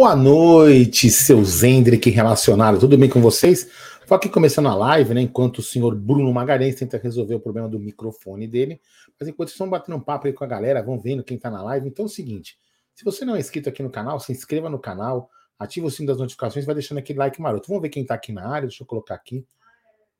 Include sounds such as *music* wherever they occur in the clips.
Boa noite, seus Hendrick relacionados. Tudo bem com vocês? Estou aqui começando a live, né? Enquanto o senhor Bruno Magalhães tenta resolver o problema do microfone dele. Mas enquanto estão batendo um papo aí com a galera, vão vendo quem está na live. Então é o seguinte: se você não é inscrito aqui no canal, se inscreva no canal, ativa o sino das notificações, vai deixando aquele like maroto. Vamos ver quem está aqui na área. Deixa eu colocar aqui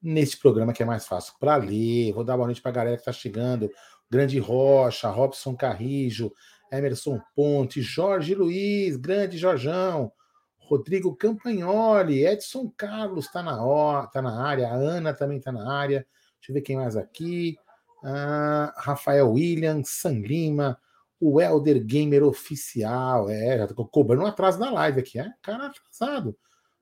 neste programa que é mais fácil para ler. Vou dar boa noite para a galera que está chegando. Grande Rocha, Robson Carrijo, Emerson Ponte, Jorge Luiz, grande Jorjão, Rodrigo Campagnoli, Edson Carlos está na, tá na área, a Ana também está na área. Deixa eu ver quem mais aqui. Ah, Rafael William, San Lima, o Elder Gamer Oficial. É, já tô cobrando atraso da live aqui, é? Cara atrasado.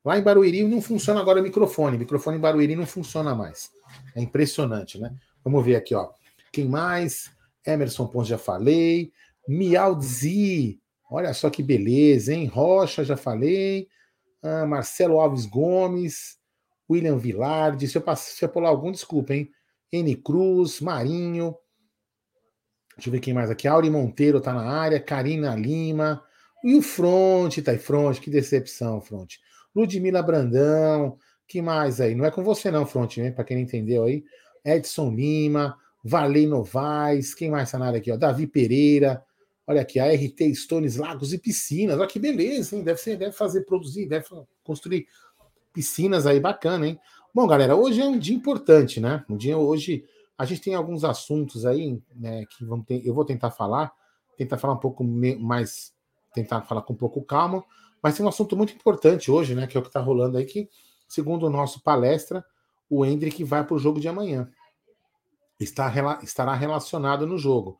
Lá em Barueri não funciona agora o microfone. O microfone em Barueri não funciona mais. É impressionante, né? Vamos ver aqui, ó. Quem mais? Emerson Pontes já falei. Mialzi, olha só que beleza, hein? Rocha, já falei. Ah, Marcelo Alves Gomes, William Vilardi. Se eu, se eu pular algum, desculpa, hein? N Cruz, Marinho. Deixa eu ver quem mais aqui. Auri Monteiro tá na área, Karina Lima. E o Fronte, tá aí, Fronte, que decepção, Fronte. Ludmila Brandão, que mais aí? Não é com você, não, Fronte, hein? Para quem não entendeu aí. Edson Lima, Valei Novaes, quem mais tá na área aqui? Ó? Davi Pereira, Olha aqui, a RT Stones, Lagos e Piscinas. Olha que beleza, hein? Deve, ser, deve fazer, produzir, deve construir piscinas aí, bacana, hein? Bom, galera, hoje é um dia importante, né? Um dia hoje a gente tem alguns assuntos aí, né, que vamos ter, eu vou tentar falar, tentar falar um pouco mais, tentar falar com um pouco calma, mas tem um assunto muito importante hoje, né, que é o que está rolando aí, que, segundo o nosso palestra, o Hendrick vai para o jogo de amanhã. Está, estará relacionado no jogo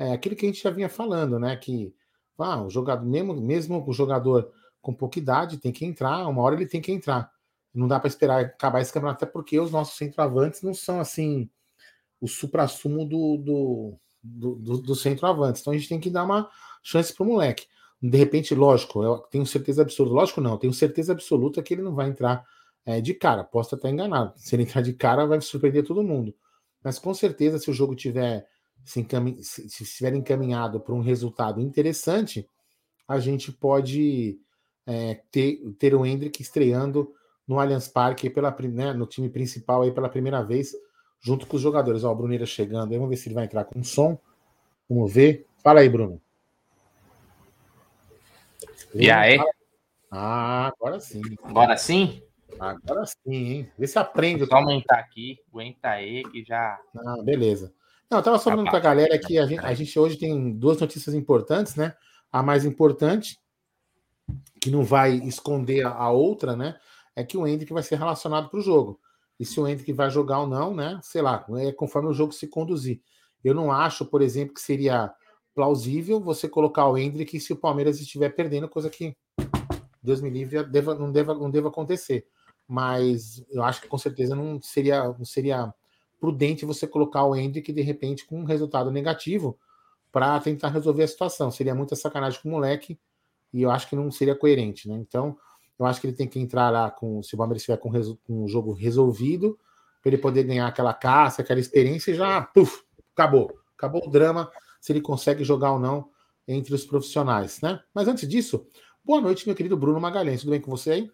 é aquilo que a gente já vinha falando, né? Que ah, o jogador, mesmo, mesmo o jogador com pouca idade, tem que entrar, uma hora ele tem que entrar. Não dá para esperar acabar esse campeonato, até porque os nossos centroavantes não são assim o supra-sumo do, do, do, do, do centroavantes. Então a gente tem que dar uma chance pro moleque. De repente, lógico, eu tenho certeza absoluta, lógico não, tenho certeza absoluta que ele não vai entrar é, de cara. Posso estar enganado. Se ele entrar de cara, vai surpreender todo mundo. Mas com certeza, se o jogo tiver se, encamin... se estiver encaminhado para um resultado interessante, a gente pode é, ter, ter o Hendrick estreando no Allianz Parque pela, né, no time principal aí pela primeira vez, junto com os jogadores. Ó, o Bruneira chegando aí, vamos ver se ele vai entrar com som. Vamos ver. Fala aí, Bruno. E aí? Ah, agora sim. Agora sim? Agora sim, hein? Vê se aprende. Vou aumentar aqui, aguenta aí que já. Ah, beleza. Não, eu estava falando com a galera que a gente, a gente, hoje tem duas notícias importantes, né? A mais importante, que não vai esconder a outra, né? É que o Hendrick vai ser relacionado para o jogo. E se o Hendrick vai jogar ou não, né? Sei lá, é conforme o jogo se conduzir. Eu não acho, por exemplo, que seria plausível você colocar o Hendrick se o Palmeiras estiver perdendo, coisa que Deus me livre deva, não, deva, não deva acontecer. Mas eu acho que com certeza não seria, não seria prudente você colocar o Hendrick de repente com um resultado negativo para tentar resolver a situação. Seria muita sacanagem com o moleque e eu acho que não seria coerente, né? Então, eu acho que ele tem que entrar lá com, se o Palmeiras estiver com, com o jogo resolvido, para ele poder ganhar aquela caça, aquela experiência e já, puf, acabou. Acabou o drama se ele consegue jogar ou não entre os profissionais, né? Mas antes disso, boa noite, meu querido Bruno Magalhães. Tudo bem com você aí?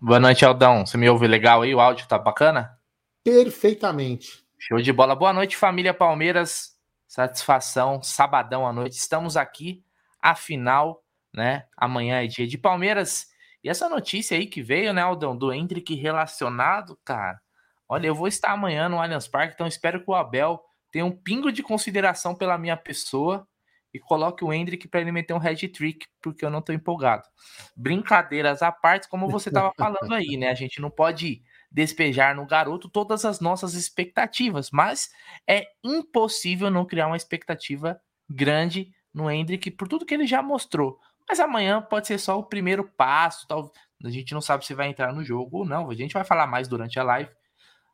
Boa noite, Aldão. Você me ouve legal aí? O áudio tá bacana? Perfeitamente. Show de bola. Boa noite, família Palmeiras. Satisfação, sabadão à noite. Estamos aqui, afinal, né? Amanhã é dia de Palmeiras. E essa notícia aí que veio, né, Aldão, do Hendrick relacionado, cara. Olha, eu vou estar amanhã no Allianz Parque, então espero que o Abel tenha um pingo de consideração pela minha pessoa e coloque o Hendrick para ele meter um head trick, porque eu não tô empolgado. Brincadeiras à parte, como você tava falando aí, né? A gente não pode despejar no garoto todas as nossas expectativas, mas é impossível não criar uma expectativa grande no Hendrick por tudo que ele já mostrou. Mas amanhã pode ser só o primeiro passo, tal. A gente não sabe se vai entrar no jogo ou não. A gente vai falar mais durante a live.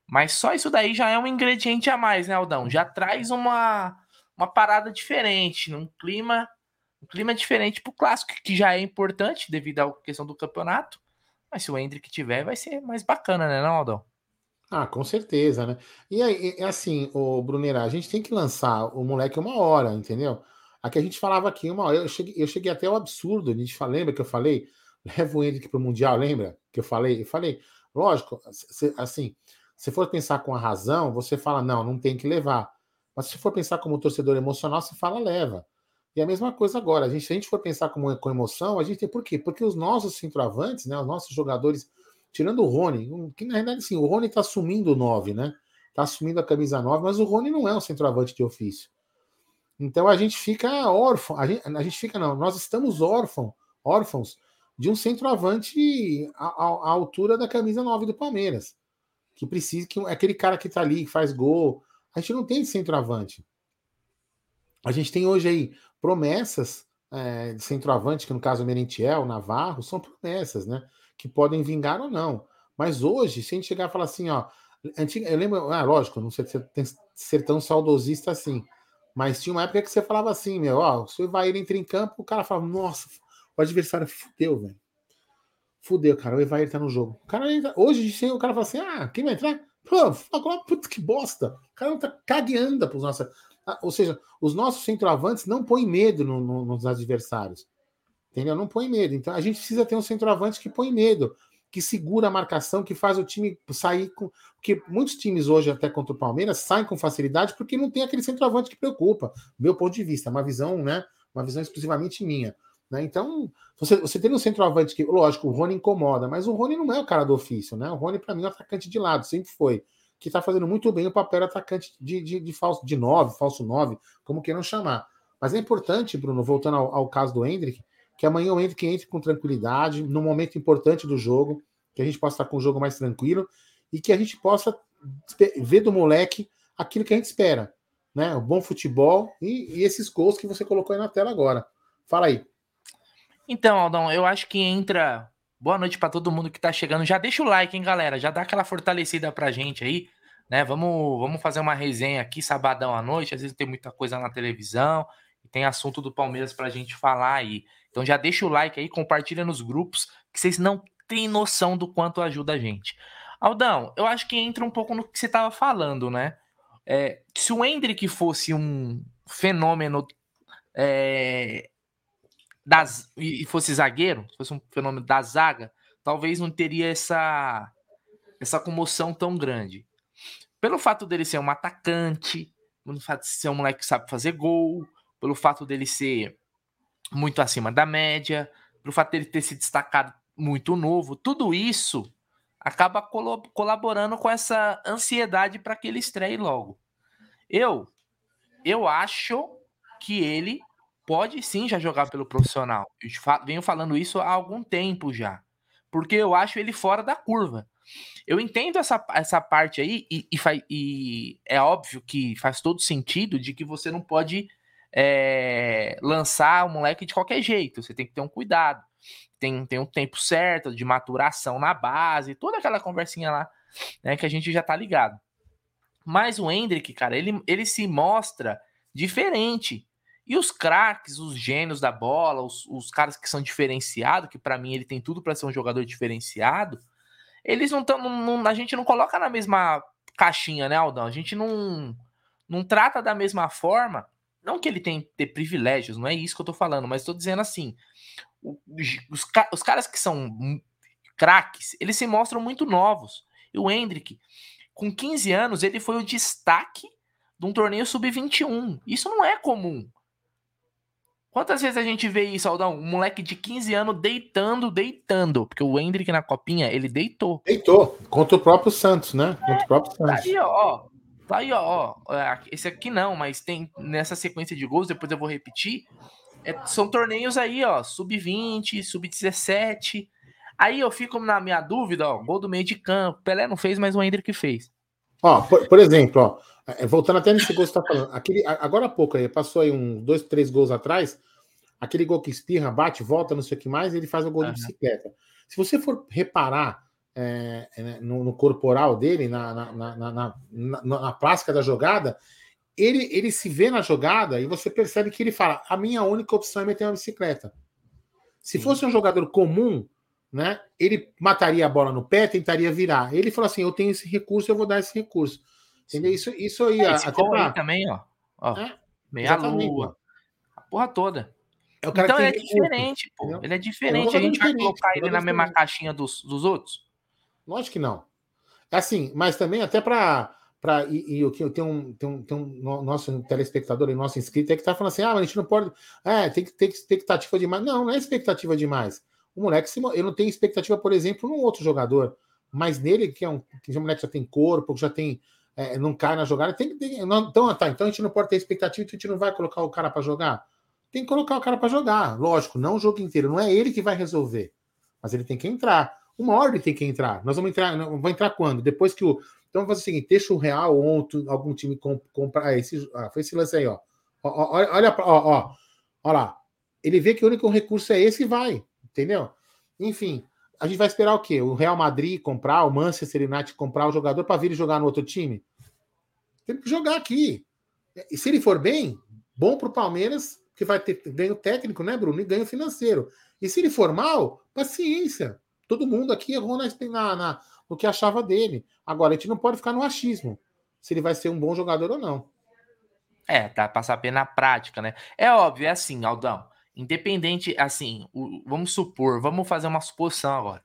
Mas só isso daí já é um ingrediente a mais, né, Aldão? Já traz uma, uma parada diferente, um clima, um clima diferente pro clássico, que já é importante devido à questão do campeonato. Mas se o Hendrick tiver, vai ser mais bacana, né, não, Aldão? Ah, com certeza, né? E aí, é assim, o Brunerá, a gente tem que lançar o moleque uma hora, entendeu? Aqui a gente falava aqui, uma eu cheguei, eu cheguei até o absurdo. A gente fala, lembra que eu falei? Leva o Henrique para o Mundial, lembra? Que eu falei? Eu falei, lógico, assim, se for pensar com a razão, você fala, não, não tem que levar. Mas se for pensar como torcedor emocional, você fala, leva. E a mesma coisa agora. A gente, se a gente for pensar como, com emoção, a gente tem por quê? Porque os nossos centroavantes, né, os nossos jogadores, tirando o Rony, que na verdade, sim, o Rony está assumindo o 9, né? Está assumindo a camisa 9, mas o Rony não é um centroavante de ofício. Então a gente fica órfão, a gente, a gente fica, não, nós estamos órfão, órfãos de um centroavante à, à, altura da camisa 9 do Palmeiras. Que precisa, que é aquele cara que está ali, que faz gol. A gente não tem centroavante. A gente tem hoje aí promessas é, de centroavante, que no caso Merentiel, Navarro, são promessas, né? Que podem vingar ou não. Mas hoje, se a gente chegar e falar assim, ó, antiga, eu lembro, ah, lógico, não sei se ser tão saudosista assim, mas tinha uma época que você falava assim, meu, ó, se o Evair entra em campo, o cara falava, nossa, o adversário fudeu, velho. Fudeu, cara, o Evair tá no jogo. O cara entra, hoje o cara fala assim, ah, quem vai entrar? Pô, puta que bosta. O cara não tá cagueando pros nossos. Ah, ou seja, os nossos centroavantes não põem medo no, no, nos adversários. Entendeu? Não põe medo. Então a gente precisa ter um centroavante que põe medo, que segura a marcação, que faz o time sair com. Porque muitos times hoje, até contra o Palmeiras, saem com facilidade porque não tem aquele centroavante que preocupa. Meu ponto de vista, uma visão, né? Uma visão exclusivamente minha. Né? Então, você, você tem um centroavante que, lógico, o Rony incomoda, mas o Rony não é o cara do ofício, né? O Rony, para mim, é um atacante de lado, sempre foi que está fazendo muito bem o papel atacante de, de, de, falso de 9, falso 9, como queiram chamar. Mas é importante, Bruno, voltando ao, ao caso do Hendrick, que amanhã o Hendrick entre com tranquilidade, num momento importante do jogo, que a gente possa estar com o jogo mais tranquilo e que a gente possa ver do moleque aquilo que a gente espera, né? O bom futebol e, e esses gols que você colocou aí na tela agora. Fala aí. Então, Aldão, eu acho que entra Boa noite para todo mundo que tá chegando. Já deixa o like, hein, galera? Já dá aquela fortalecida pra gente aí, né? Vamos, vamos fazer uma resenha aqui sabadão à noite. Às vezes tem muita coisa na televisão e tem assunto do Palmeiras pra gente falar aí. Então já deixa o like aí, compartilha nos grupos, que vocês não têm noção do quanto ajuda a gente. Aldão, eu acho que entra um pouco no que você tava falando, né? É, se o Hendrick fosse um fenômeno é, das, e fosse zagueiro, se fosse um fenômeno da zaga, talvez não teria essa, essa comoção tão grande. Pelo fato dele ser um atacante, pelo fato de ser um moleque que sabe fazer gol, pelo fato dele ser muito acima da média, pelo fato dele ter se destacado muito novo, tudo isso acaba colaborando com essa ansiedade para que ele estreie logo. Eu eu acho que ele pode sim já jogar pelo profissional. Eu venho falando isso há algum tempo já. Porque eu acho ele fora da curva. Eu entendo essa, essa parte aí, e, e, e é óbvio que faz todo sentido de que você não pode é, lançar o moleque de qualquer jeito. Você tem que ter um cuidado. Tem, tem um tempo certo de maturação na base, toda aquela conversinha lá, né, que a gente já tá ligado. Mas o Hendrick, cara, ele, ele se mostra diferente. E os craques, os gênios da bola, os, os caras que são diferenciados, que para mim ele tem tudo para ser um jogador diferenciado, eles não estão. A gente não coloca na mesma caixinha, né, Aldão? A gente não, não trata da mesma forma. Não que ele tem ter privilégios, não é isso que eu tô falando, mas estou dizendo assim: os, os caras que são craques, eles se mostram muito novos. E o Hendrick, com 15 anos, ele foi o destaque de um torneio sub-21. Isso não é comum. Quantas vezes a gente vê isso, Aldão? Um moleque de 15 anos deitando, deitando. Porque o Hendrick na copinha, ele deitou. Deitou. Contra o próprio Santos, né? Contra o próprio Santos. Tá aí, ó. Tá aí, ó. É, esse aqui não, mas tem nessa sequência de gols, depois eu vou repetir. É, são torneios aí, ó. Sub-20, sub-17. Aí eu fico na minha dúvida, ó. Gol do meio de campo. Pelé não fez, mas o Hendrick fez. Ó, por, por exemplo, ó. É, voltando até nesse gol que você está falando, aquele, agora há pouco aí, passou aí uns dois, três gols atrás, aquele gol que espirra, bate, volta, não sei o que mais, ele faz o gol uhum. de bicicleta. Se você for reparar é, é, no, no, corporal dele, na, na, na, na, na plástica da jogada, ele, ele se vê na jogada e você percebe que ele fala: a minha única opção é meter uma bicicleta. Se Sim. fosse um jogador comum, né, ele mataria a bola no pé, tentaria virar. Ele falou assim: eu tenho esse recurso, eu vou dar esse recurso. Entendeu? Isso, isso aí. É, até pra... aí também, ó. ó é, meia lua. porra toda. É então ele é diferente, pô. Ele é diferente. A gente vai colocar ele na mesma caixinha dos, dos outros? Lógico que não. É assim, mas também até para para e, o que tem um, tem um, tem um nosso telespectador e nosso inscrito é que tá falando assim: ah, mas a gente não pode. É, tem que ter expectativa demais. Não, não é expectativa demais. O moleque, eu não tenho expectativa, por exemplo, num outro jogador, mas nele, que é um, que o moleque já tem corpo, que já tem. É, não cai na jogada, tem que ter. Então, tá, então a gente não pode ter expectativa, então a gente não vai colocar o cara para jogar. Tem que colocar o cara para jogar, lógico, não o jogo inteiro, não é ele que vai resolver, mas ele tem que entrar. Uma ordem tem que entrar. Nós vamos entrar, vamos entrar quando? Depois que o então, vamos fazer o seguinte: deixa o Real ou algum time comprar. Esse, ah, foi esse lance aí, ó. Olha, olha, ó, ó, lá. Ele vê que o único recurso é esse e vai, entendeu? Enfim, a gente vai esperar o quê? O Real Madrid comprar, o Manchester United comprar o jogador para vir jogar no outro time? Que jogar aqui. E se ele for bem, bom para o Palmeiras, que vai ter ganho técnico, né, Bruno? E ganho financeiro. E se ele for mal, paciência. Todo mundo aqui errou na, na, no que achava dele. Agora, a gente não pode ficar no achismo se ele vai ser um bom jogador ou não. É, tá pra saber na prática, né? É óbvio, é assim, Aldão. Independente, assim, o, vamos supor, vamos fazer uma suposição agora.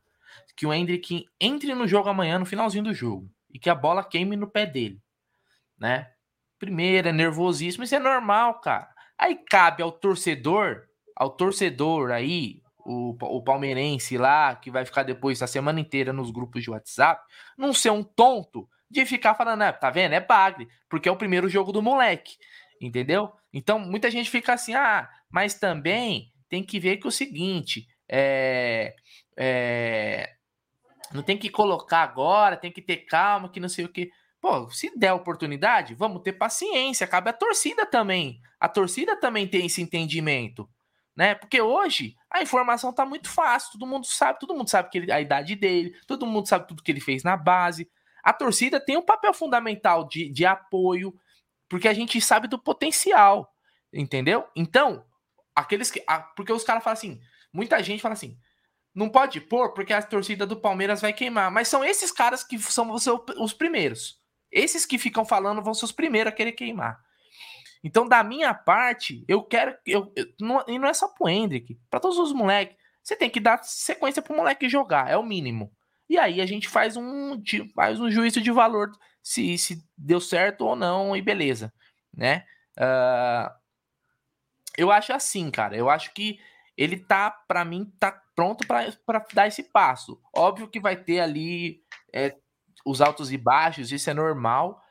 Que o Hendrick entre no jogo amanhã, no finalzinho do jogo, e que a bola queime no pé dele, né? Primeiro, é nervosíssimo, isso é normal, cara. Aí cabe ao torcedor, ao torcedor aí, o, o palmeirense lá, que vai ficar depois a semana inteira nos grupos de WhatsApp, não ser um tonto de ficar falando, ah, tá vendo? É bagre, porque é o primeiro jogo do moleque, entendeu? Então muita gente fica assim, ah, mas também tem que ver que o seguinte, é, é, não tem que colocar agora, tem que ter calma, que não sei o que. Pô, se der oportunidade, vamos ter paciência, cabe a torcida também. A torcida também tem esse entendimento né? Porque hoje a informação tá muito fácil, todo mundo sabe, todo mundo sabe que ele, a idade dele, todo mundo sabe tudo que ele fez na base. A torcida tem um papel fundamental de, de apoio, porque a gente sabe do potencial, entendeu? Então, aqueles que. Porque os caras falam assim, muita gente fala assim, não pode pôr porque a torcida do Palmeiras vai queimar. Mas são esses caras que são os primeiros. Esses que ficam falando vão ser os primeiros a querer queimar. Então, da minha parte, eu quero. Eu, eu não, e não é só pro Hendrick, para todos os moleques. Você tem que dar sequência pro moleque jogar, é o mínimo. E aí a gente faz um, faz um juízo de valor se, se deu certo ou não, e beleza, né? Uh, eu acho assim, cara. Eu acho que ele tá, para mim, tá pronto para dar esse passo. Óbvio que vai ter ali é, os altos e baixos, isso é normal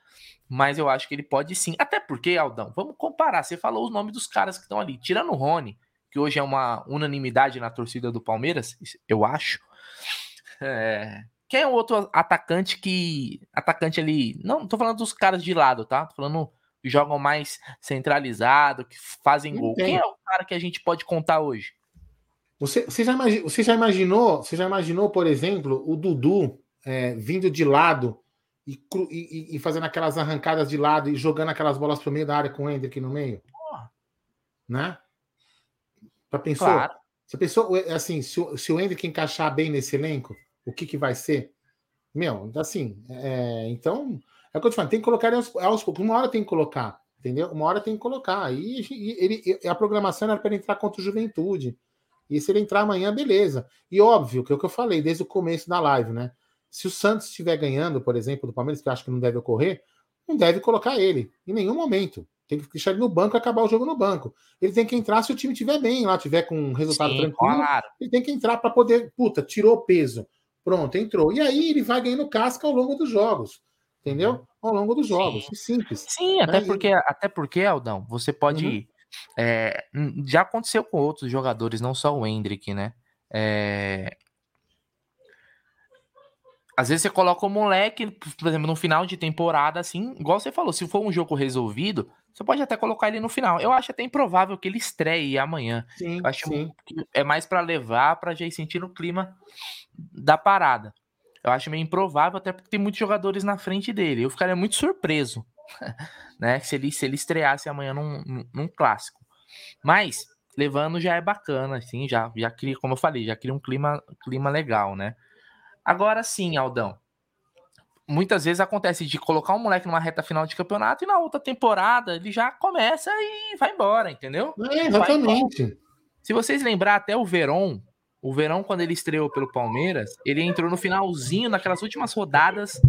mas eu acho que ele pode sim. Até porque, Aldão, vamos comparar. Você falou os nomes dos caras que estão ali. Tirando o Rony, que hoje é uma unanimidade na torcida do Palmeiras, eu acho. É... Quem é o outro atacante que. Atacante ali. Não, tô falando dos caras de lado, tá? Tô falando que jogam mais centralizado, que fazem gol. Quem é o cara que a gente pode contar hoje? Você, você, já, imagi, você já imaginou, você já imaginou, por exemplo, o Dudu é, vindo de lado e, e, e, fazendo aquelas arrancadas de lado e jogando aquelas bolas pro meio da área com o Hendrick no meio? Porra. Né? Para pensou? Claro. Você pensou, é, assim, se o, se o Hendrick encaixar bem nesse elenco, o que, que vai ser? Meu, assim, é, então, é o que eu te falo, tem que colocar aos, aos poucos. Uma hora tem que colocar, entendeu? Uma hora tem que colocar. E, e ele, a programação era para ele entrar contra o Juventude. E se ele entrar amanhã, beleza. E óbvio, que é o que eu falei desde o começo da live, né? Se o Santos estiver ganhando, por exemplo, do Palmeiras, que eu acho que não deve ocorrer, não deve colocar ele em nenhum momento. Tem que deixar ele no banco e acabar o jogo no banco. Ele tem que entrar se o time estiver bem lá, tiver com um resultado Sim, tranquilo. Claro. Ele tem que entrar para poder. Puta, tirou peso. Pronto, entrou. E aí ele vai ganhando casca ao longo dos jogos. Entendeu? Uhum. Ao longo dos jogos. Sim. Simples. Sim, até porque, até porque, Aldão, você pode. Uhum. É, já aconteceu com outros jogadores, não só o Hendrick, né? É, às vezes você coloca o moleque, por exemplo, no final de temporada, assim, igual você falou, se for um jogo resolvido, você pode até colocar ele no final. Eu acho até improvável que ele estreie amanhã. Sim, Eu acho sim. que é mais para levar, para já ir sentindo o clima da parada. Eu acho meio improvável, até porque tem muitos jogadores na frente dele. Eu ficaria muito surpreso, *laughs* né? Se ele, se ele estreasse amanhã num, num, clássico. Mas, levando já é bacana, assim, já, já cria, como eu falei, já cria um clima, clima legal, né? Agora sim, Aldão. muitas vezes acontece de colocar um moleque numa reta final de campeonato e na outra temporada ele já começa e vai embora, entendeu? É, exatamente. Se vocês lembrar até o Verón, o Verón, quando ele estreou pelo Palmeiras, ele entrou no finalzinho, naquelas últimas rodadas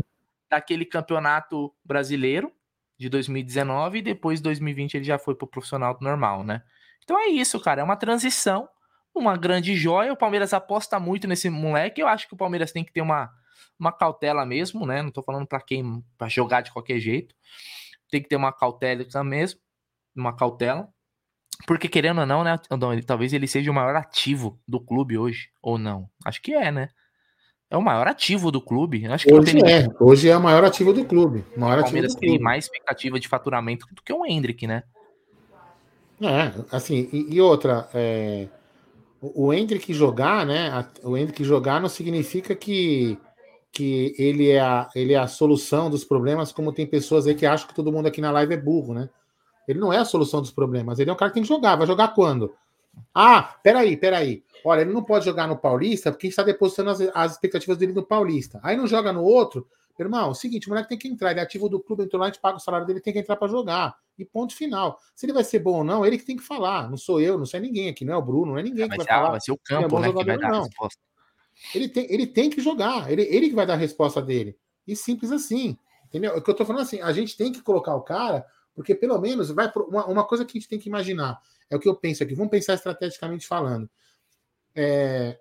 daquele campeonato brasileiro de 2019 e depois 2020 ele já foi pro profissional normal, né? Então é isso, cara, é uma transição, uma grande joia. O Palmeiras aposta muito nesse moleque. Eu acho que o Palmeiras tem que ter uma, uma cautela mesmo, né? Não tô falando para quem para jogar de qualquer jeito. Tem que ter uma cautela mesmo, uma cautela. Porque querendo ou não, né, Aldão, talvez ele seja o maior ativo do clube hoje, ou não? Acho que é, né? É o maior ativo do clube. Acho que hoje é, hoje é o maior ativo do clube. Maior o Palmeiras do clube. tem mais expectativa de faturamento do que o Hendrick, né? É, assim, e, e outra, é, o Hendrick jogar, né? O Hendrick jogar não significa que, que ele, é a, ele é a solução dos problemas, como tem pessoas aí que acham que todo mundo aqui na live é burro, né? Ele não é a solução dos problemas, ele é um cara que tem que jogar. Vai jogar quando? Ah, peraí, peraí. Olha, ele não pode jogar no Paulista porque está depositando as, as, expectativas dele no Paulista. Aí não joga no outro. Irmão, é o seguinte, o moleque tem que entrar. Ele é ativo do clube, entrou lá, a gente paga o salário dele, tem que entrar para jogar. E ponto final. Se ele vai ser bom ou não, ele que tem que falar. Não sou eu, não sei ninguém aqui, não é o Bruno, não é ninguém é, que vai falar. Vai ser o campo, é né, jogador, que vai dar não. a resposta. Ele tem, ele tem que jogar, ele, ele que vai dar a resposta dele. E simples assim. Entendeu? O que eu tô falando assim, a gente tem que colocar o cara, porque pelo menos vai uma, uma coisa que a gente tem que imaginar. É o que eu penso aqui. Vamos pensar estrategicamente falando. É,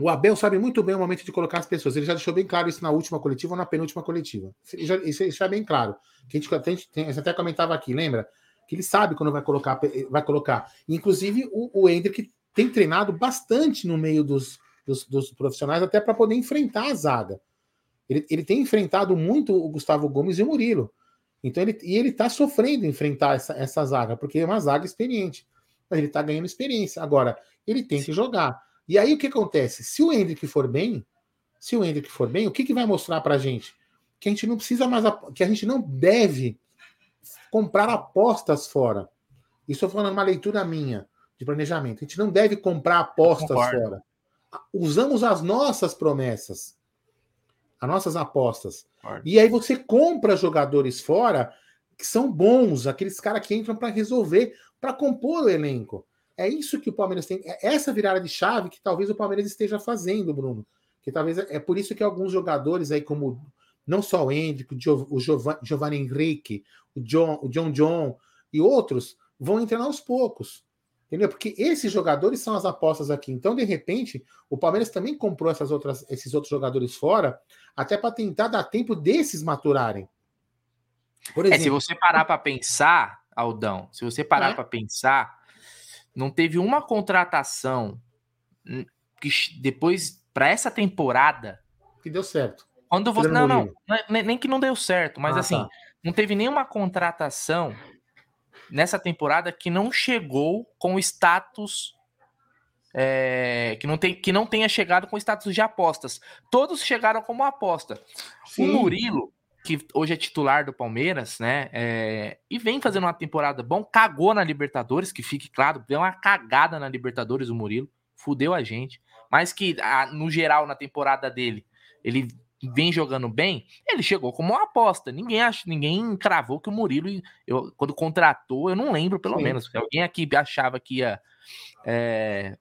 o Abel sabe muito bem o momento de colocar as pessoas. Ele já deixou bem claro isso na última coletiva ou na penúltima coletiva. Já, isso, isso é bem claro. Que a gente, a gente, a gente até comentava aqui, lembra? Que ele sabe quando vai colocar. Vai colocar. Inclusive, o, o Hendrick tem treinado bastante no meio dos, dos, dos profissionais, até para poder enfrentar a zaga. Ele, ele tem enfrentado muito o Gustavo Gomes e o Murilo. Então ele, e ele está sofrendo enfrentar essa, essa zaga, porque é uma zaga experiente. Mas ele está ganhando experiência. Agora, ele tem que jogar. E aí o que acontece? Se o Hendrick for bem, se o Hendrick for bem, o que, que vai mostrar para a gente? Que a gente não precisa mais, que a gente não deve comprar apostas fora. Isso eu falando uma leitura minha de planejamento. A gente não deve comprar apostas fora. Usamos as nossas promessas, as nossas apostas. Concordo. E aí você compra jogadores fora que são bons, aqueles caras que entram para resolver, para compor o elenco. É isso que o Palmeiras tem. É essa virada de chave que talvez o Palmeiras esteja fazendo, Bruno. Que talvez é, é por isso que alguns jogadores aí, como não só o Hendrick, o Giovanni Henrique, o John, o John John e outros, vão entrando aos poucos. Entendeu? Porque esses jogadores são as apostas aqui. Então, de repente, o Palmeiras também comprou essas outras, esses outros jogadores fora, até para tentar dar tempo desses maturarem. Por exemplo, é, se você parar para pensar, Aldão, se você parar é. para pensar, não teve uma contratação que depois para essa temporada que deu certo. Quando você não, não, não, é nem que não deu certo, mas ah, assim, tá. não teve nenhuma contratação nessa temporada que não chegou com status é, que, não tem, que não tenha chegado com status de apostas. Todos chegaram como aposta. Sim. O Murilo, que hoje é titular do Palmeiras, né? É, e vem fazendo uma temporada bom, cagou na Libertadores, que fique claro, deu uma cagada na Libertadores o Murilo, fudeu a gente. Mas que, a, no geral, na temporada dele, ele vem jogando bem, ele chegou como uma aposta. Ninguém acha, ninguém cravou que o Murilo, eu, quando contratou, eu não lembro, pelo Sim. menos. Alguém aqui achava que ia. É,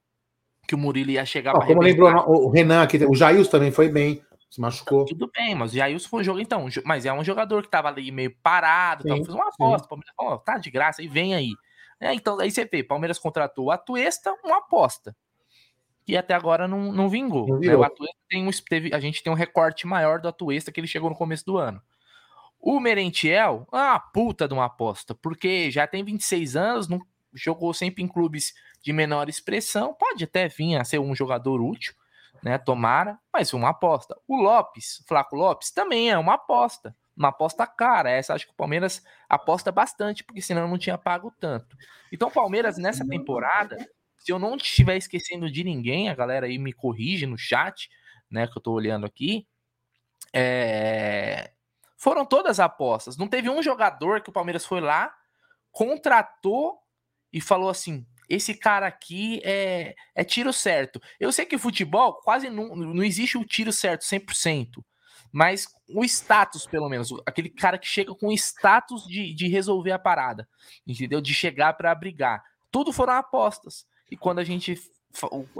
que o Murilo ia chegar oh, Como lembrou o Renan aqui, o Jails também foi bem. Se machucou. Tudo bem, mas o Jailson foi um jogo, então. Mas é um jogador que tava ali meio parado, sim, fez uma aposta. O Palmeiras falou, tá de graça, e vem aí. É, então, aí você vê, Palmeiras contratou a Tuesta, uma aposta. E até agora não, não vingou. Não né? O Atuesta tem um, teve, a gente tem um recorte maior do Atuesta que ele chegou no começo do ano. O Merentiel, uma puta de uma aposta, porque já tem 26 anos, não jogou sempre em clubes de menor expressão, pode até vir a ser um jogador útil, né? Tomara, mas uma aposta. O Lopes, Flaco Lopes, também é uma aposta. Uma aposta cara. Essa acho que o Palmeiras aposta bastante, porque senão não tinha pago tanto. Então, o Palmeiras, nessa temporada, se eu não estiver esquecendo de ninguém, a galera aí me corrige no chat, né? Que eu tô olhando aqui. É... Foram todas apostas. Não teve um jogador que o Palmeiras foi lá, contratou e falou assim: esse cara aqui é, é tiro certo. Eu sei que futebol quase não, não existe o tiro certo 100%, mas o status, pelo menos, aquele cara que chega com status de, de resolver a parada, entendeu? De chegar para brigar. Tudo foram apostas. E quando a gente.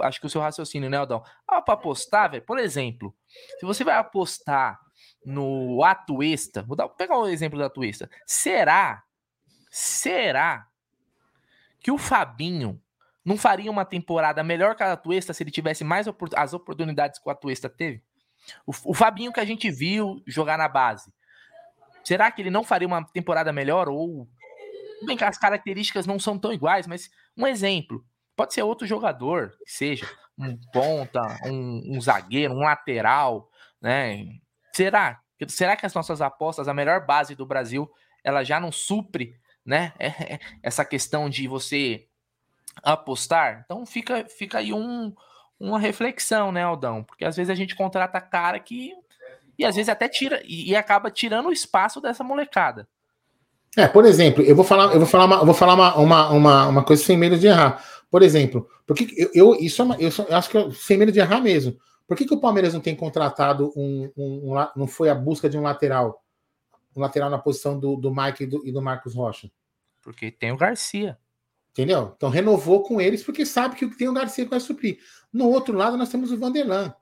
Acho que o seu raciocínio, né, Aldão? Ah, para apostar, velho, por exemplo, se você vai apostar no Atuesta, vou dar, pegar o exemplo do Atuesta. Será, será que o Fabinho não faria uma temporada melhor que a Atuesta se ele tivesse mais as oportunidades que o Atuesta teve? O, o Fabinho que a gente viu jogar na base, será que ele não faria uma temporada melhor? Ou, bem que as características não são tão iguais, mas um exemplo, pode ser outro jogador, que seja um ponta, um, um zagueiro, um lateral, né? Será? Será que as nossas apostas, a melhor base do Brasil, ela já não supre, né? É, é, essa questão de você apostar? Então fica, fica aí um, uma reflexão, né, Aldão? Porque às vezes a gente contrata cara que. E às vezes até tira. E, e acaba tirando o espaço dessa molecada. É, por exemplo, eu vou falar, eu vou falar, uma, eu vou falar uma, uma, uma, uma, coisa sem medo de errar. Por exemplo, porque eu, eu isso é uma, eu, eu acho que eu, sem medo de errar mesmo. Por que, que o Palmeiras não tem contratado um, um, um, não foi a busca de um lateral? Um lateral na posição do, do Mike e do, e do Marcos Rocha? Porque tem o Garcia. Entendeu? Então renovou com eles porque sabe que tem o Garcia que vai suprir. No outro lado, nós temos o Vanderlan.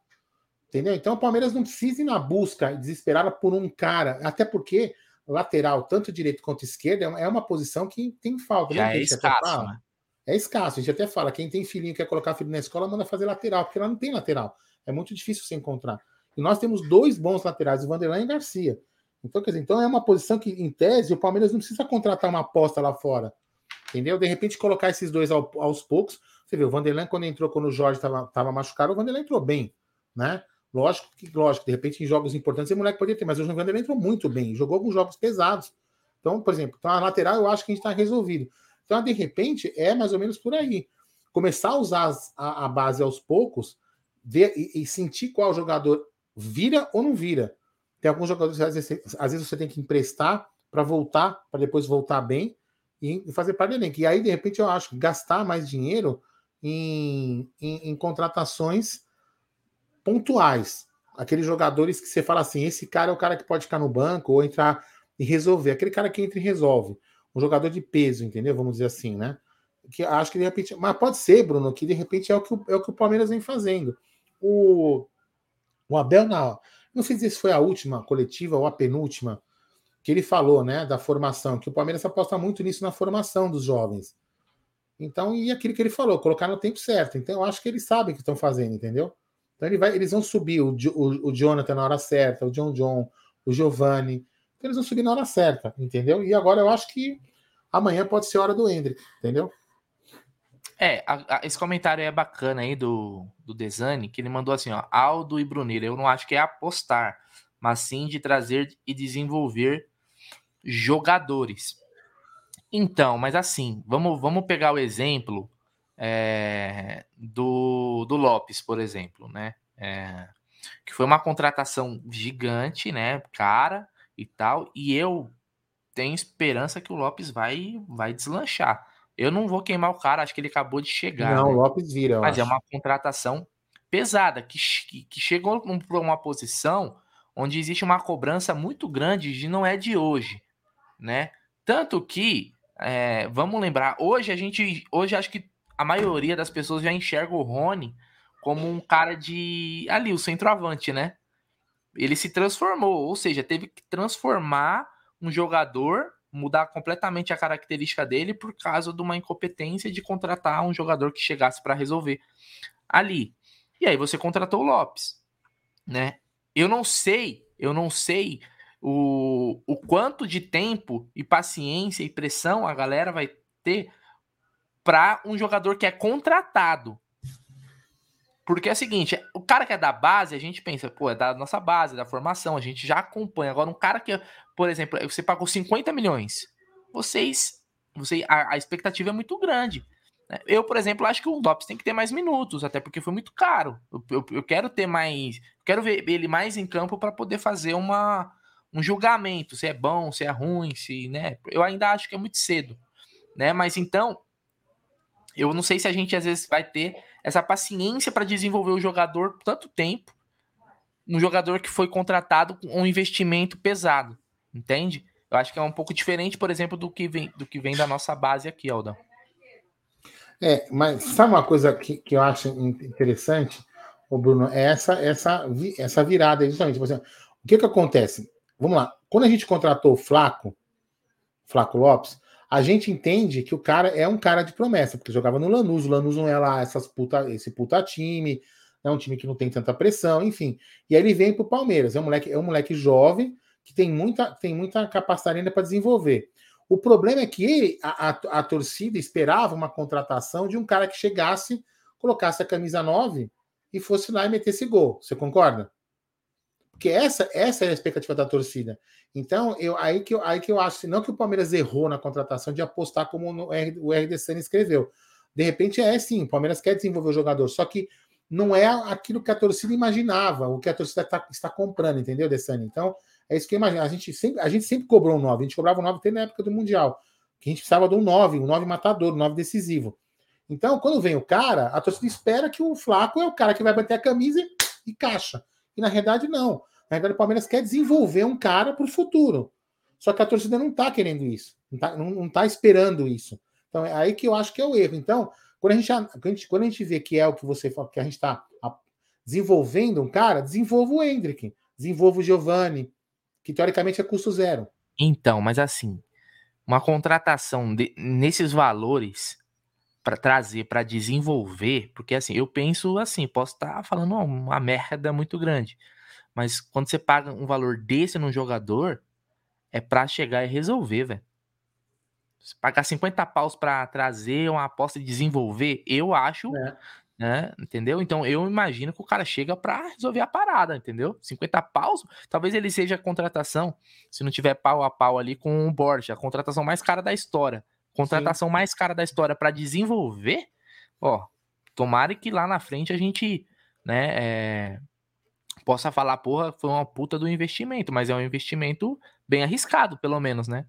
Entendeu? Então o Palmeiras não precisa ir na busca desesperada por um cara, até porque lateral, tanto direito quanto esquerda, é uma posição que tem falta. Já né? é escasso, né? É escasso. A gente até fala, quem tem filhinho quer colocar filho na escola, manda fazer lateral, porque ela não tem lateral. É muito difícil você encontrar. E nós temos dois bons laterais, o Vanderlan e o Garcia. Então, quer dizer, então é uma posição que, em tese, o Palmeiras não precisa contratar uma aposta lá fora. Entendeu? De repente, colocar esses dois ao, aos poucos. Você vê, o Vanderlan, quando entrou, quando o Jorge estava machucado, o Vanderlan entrou bem, né? Lógico que, lógico, de repente, em jogos importantes, o moleque poderia ter, mas o Vanderlan entrou muito bem, jogou alguns jogos pesados. Então, por exemplo, então a lateral eu acho que a gente está resolvido. Então, de repente, é mais ou menos por aí. Começar a usar a, a base aos poucos ver, e, e, sentir qual jogador vira ou não vira. Tem alguns jogadores que às vezes, às vezes você tem que emprestar para voltar, para depois voltar bem e, fazer parte do elenco. E aí, de repente, eu acho que gastar mais dinheiro em, em, em contratações pontuais. Aqueles jogadores que você fala assim: esse cara é o cara que pode ficar no banco ou entrar e resolver. Aquele cara que entra e resolve. Um jogador de peso, entendeu? Vamos dizer assim, né? Que acho que de repente. Mas pode ser, Bruno, que de repente é o que o, é o, que o Palmeiras vem fazendo. O, o Abel, na, não sei se foi a última coletiva ou a penúltima, que ele falou, né, da formação, que o Palmeiras aposta muito nisso na formação dos jovens. Então, e aquilo que ele falou, colocar no tempo certo. Então, eu acho que eles sabem o que estão fazendo, entendeu? Então, ele vai, eles vão subir o, o, o Jonathan na hora certa, o John John, o Giovanni. Então, eles vão subir na hora certa, entendeu? E agora eu acho que amanhã pode ser a hora do Hendrick, entendeu? É, a, a, esse comentário é bacana aí do, do Desani, que ele mandou assim, ó, Aldo e Brunira, eu não acho que é apostar, mas sim de trazer e desenvolver jogadores. Então, mas assim, vamos, vamos pegar o exemplo é, do, do Lopes, por exemplo, né? É, que foi uma contratação gigante, né? Cara e tal, e eu tenho esperança que o Lopes vai, vai deslanchar. Eu não vou queimar o cara, acho que ele acabou de chegar. Não, né? o Lopes vira. Mas é acho. é uma contratação pesada, que, que, que chegou para uma posição onde existe uma cobrança muito grande de não é de hoje, né? Tanto que, é, vamos lembrar, hoje a gente, hoje acho que a maioria das pessoas já enxerga o Rony como um cara de ali, o centroavante, né? Ele se transformou, ou seja, teve que transformar um jogador mudar completamente a característica dele por causa de uma incompetência de contratar um jogador que chegasse para resolver ali. E aí você contratou o Lopes, né? Eu não sei, eu não sei o, o quanto de tempo e paciência e pressão a galera vai ter para um jogador que é contratado. Porque é o seguinte, o cara que é da base, a gente pensa, pô, é da nossa base, da formação, a gente já acompanha. Agora, um cara que, por exemplo, você pagou 50 milhões, vocês, você, a, a expectativa é muito grande. Né? Eu, por exemplo, acho que o Lopes tem que ter mais minutos, até porque foi muito caro. Eu, eu, eu quero ter mais, quero ver ele mais em campo para poder fazer uma, um julgamento, se é bom, se é ruim, se, né? Eu ainda acho que é muito cedo, né? Mas então, eu não sei se a gente às vezes vai ter essa paciência para desenvolver o jogador por tanto tempo um jogador que foi contratado com um investimento pesado, entende? Eu acho que é um pouco diferente, por exemplo, do que vem, do que vem da nossa base aqui, Aldão. É, mas sabe uma coisa que, que eu acho interessante, o Bruno, é essa, essa, essa virada, justamente. O que que acontece? Vamos lá. Quando a gente contratou o Flaco, Flaco Lopes, a gente entende que o cara é um cara de promessa, porque jogava no Lanús, o Lanús não é lá essas puta, esse puta time, é um time que não tem tanta pressão, enfim. E aí ele vem pro Palmeiras, é um moleque, é um moleque jovem que tem muita, tem muita capacidade ainda para desenvolver. O problema é que a, a, a, torcida esperava uma contratação de um cara que chegasse, colocasse a camisa 9 e fosse lá e metesse gol. Você concorda? Porque essa, essa é a expectativa da torcida. Então, eu, aí, que eu, aí que eu acho, não que o Palmeiras errou na contratação de apostar como no, o RD Senna escreveu. De repente é sim, o Palmeiras quer desenvolver o jogador, só que não é aquilo que a torcida imaginava, o que a torcida tá, está comprando, entendeu, Dessani? Então, é isso que eu imagino. A gente sempre, a gente sempre cobrou um 9, a gente cobrava um 9 até na época do Mundial, que a gente precisava de um 9, um 9 matador, um 9 decisivo. Então, quando vem o cara, a torcida espera que o Flaco é o cara que vai bater a camisa e, e caixa. E na realidade, não. Na verdade, o Palmeiras quer desenvolver um cara para o futuro. Só que a torcida não está querendo isso, não está tá esperando isso. Então é aí que eu acho que é o erro. Então, quando a gente, quando a gente, quando a gente vê que é o que você fala, que a gente está desenvolvendo um cara, desenvolva o Hendrick, desenvolva o Giovanni, que teoricamente é custo zero. Então, mas assim, uma contratação de, nesses valores para trazer, para desenvolver, porque assim, eu penso assim, posso estar tá falando uma merda muito grande, mas quando você paga um valor desse num jogador, é para chegar e resolver, velho. Pagar 50 paus para trazer uma aposta e desenvolver, eu acho, é. né? Entendeu? Então eu imagino que o cara chega para resolver a parada, entendeu? 50 paus, talvez ele seja a contratação, se não tiver pau a pau ali com o Borja, a contratação mais cara da história. Contratação Sim. mais cara da história para desenvolver, ó, tomara que lá na frente a gente, né, é, possa falar, porra, foi uma puta do investimento, mas é um investimento bem arriscado, pelo menos, né?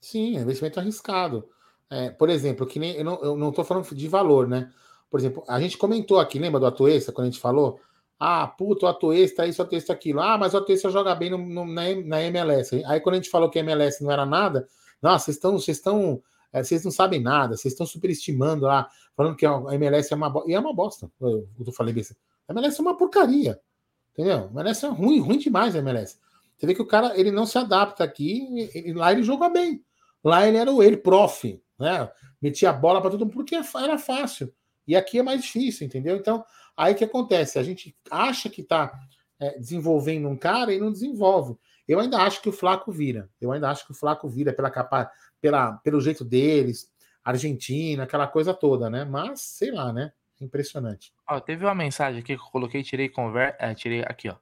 Sim, é um investimento arriscado. É, por exemplo, que nem eu não, eu não tô falando de valor, né? Por exemplo, a gente comentou aqui, lembra do Atuesta, quando a gente falou? Ah, puto, o Atuesta, isso, o Atuesta, aquilo. Ah, mas o Atuesta joga bem no, no, na, na MLS. Aí quando a gente falou que a MLS não era nada, nossa, vocês estão, vocês estão, é, vocês não sabem nada, vocês estão superestimando lá, falando que a MLS é uma bosta. E é uma bosta. Eu, eu falei bem a MLS é uma porcaria. Entendeu? A MLS é ruim, ruim demais a MLS. Você vê que o cara ele não se adapta aqui, e, lá ele joga bem. Lá ele era o ele, prof, né? Metia a bola para todo mundo porque era fácil. E aqui é mais difícil, entendeu? Então, aí que acontece? A gente acha que está é, desenvolvendo um cara e não desenvolve. Eu ainda acho que o Flaco vira. Eu ainda acho que o Flaco vira pela capa, pela, pelo jeito deles, Argentina, aquela coisa toda, né? Mas, sei lá, né? Impressionante. Ó, teve uma mensagem aqui que eu coloquei, tirei conversa, é, tirei aqui, ó,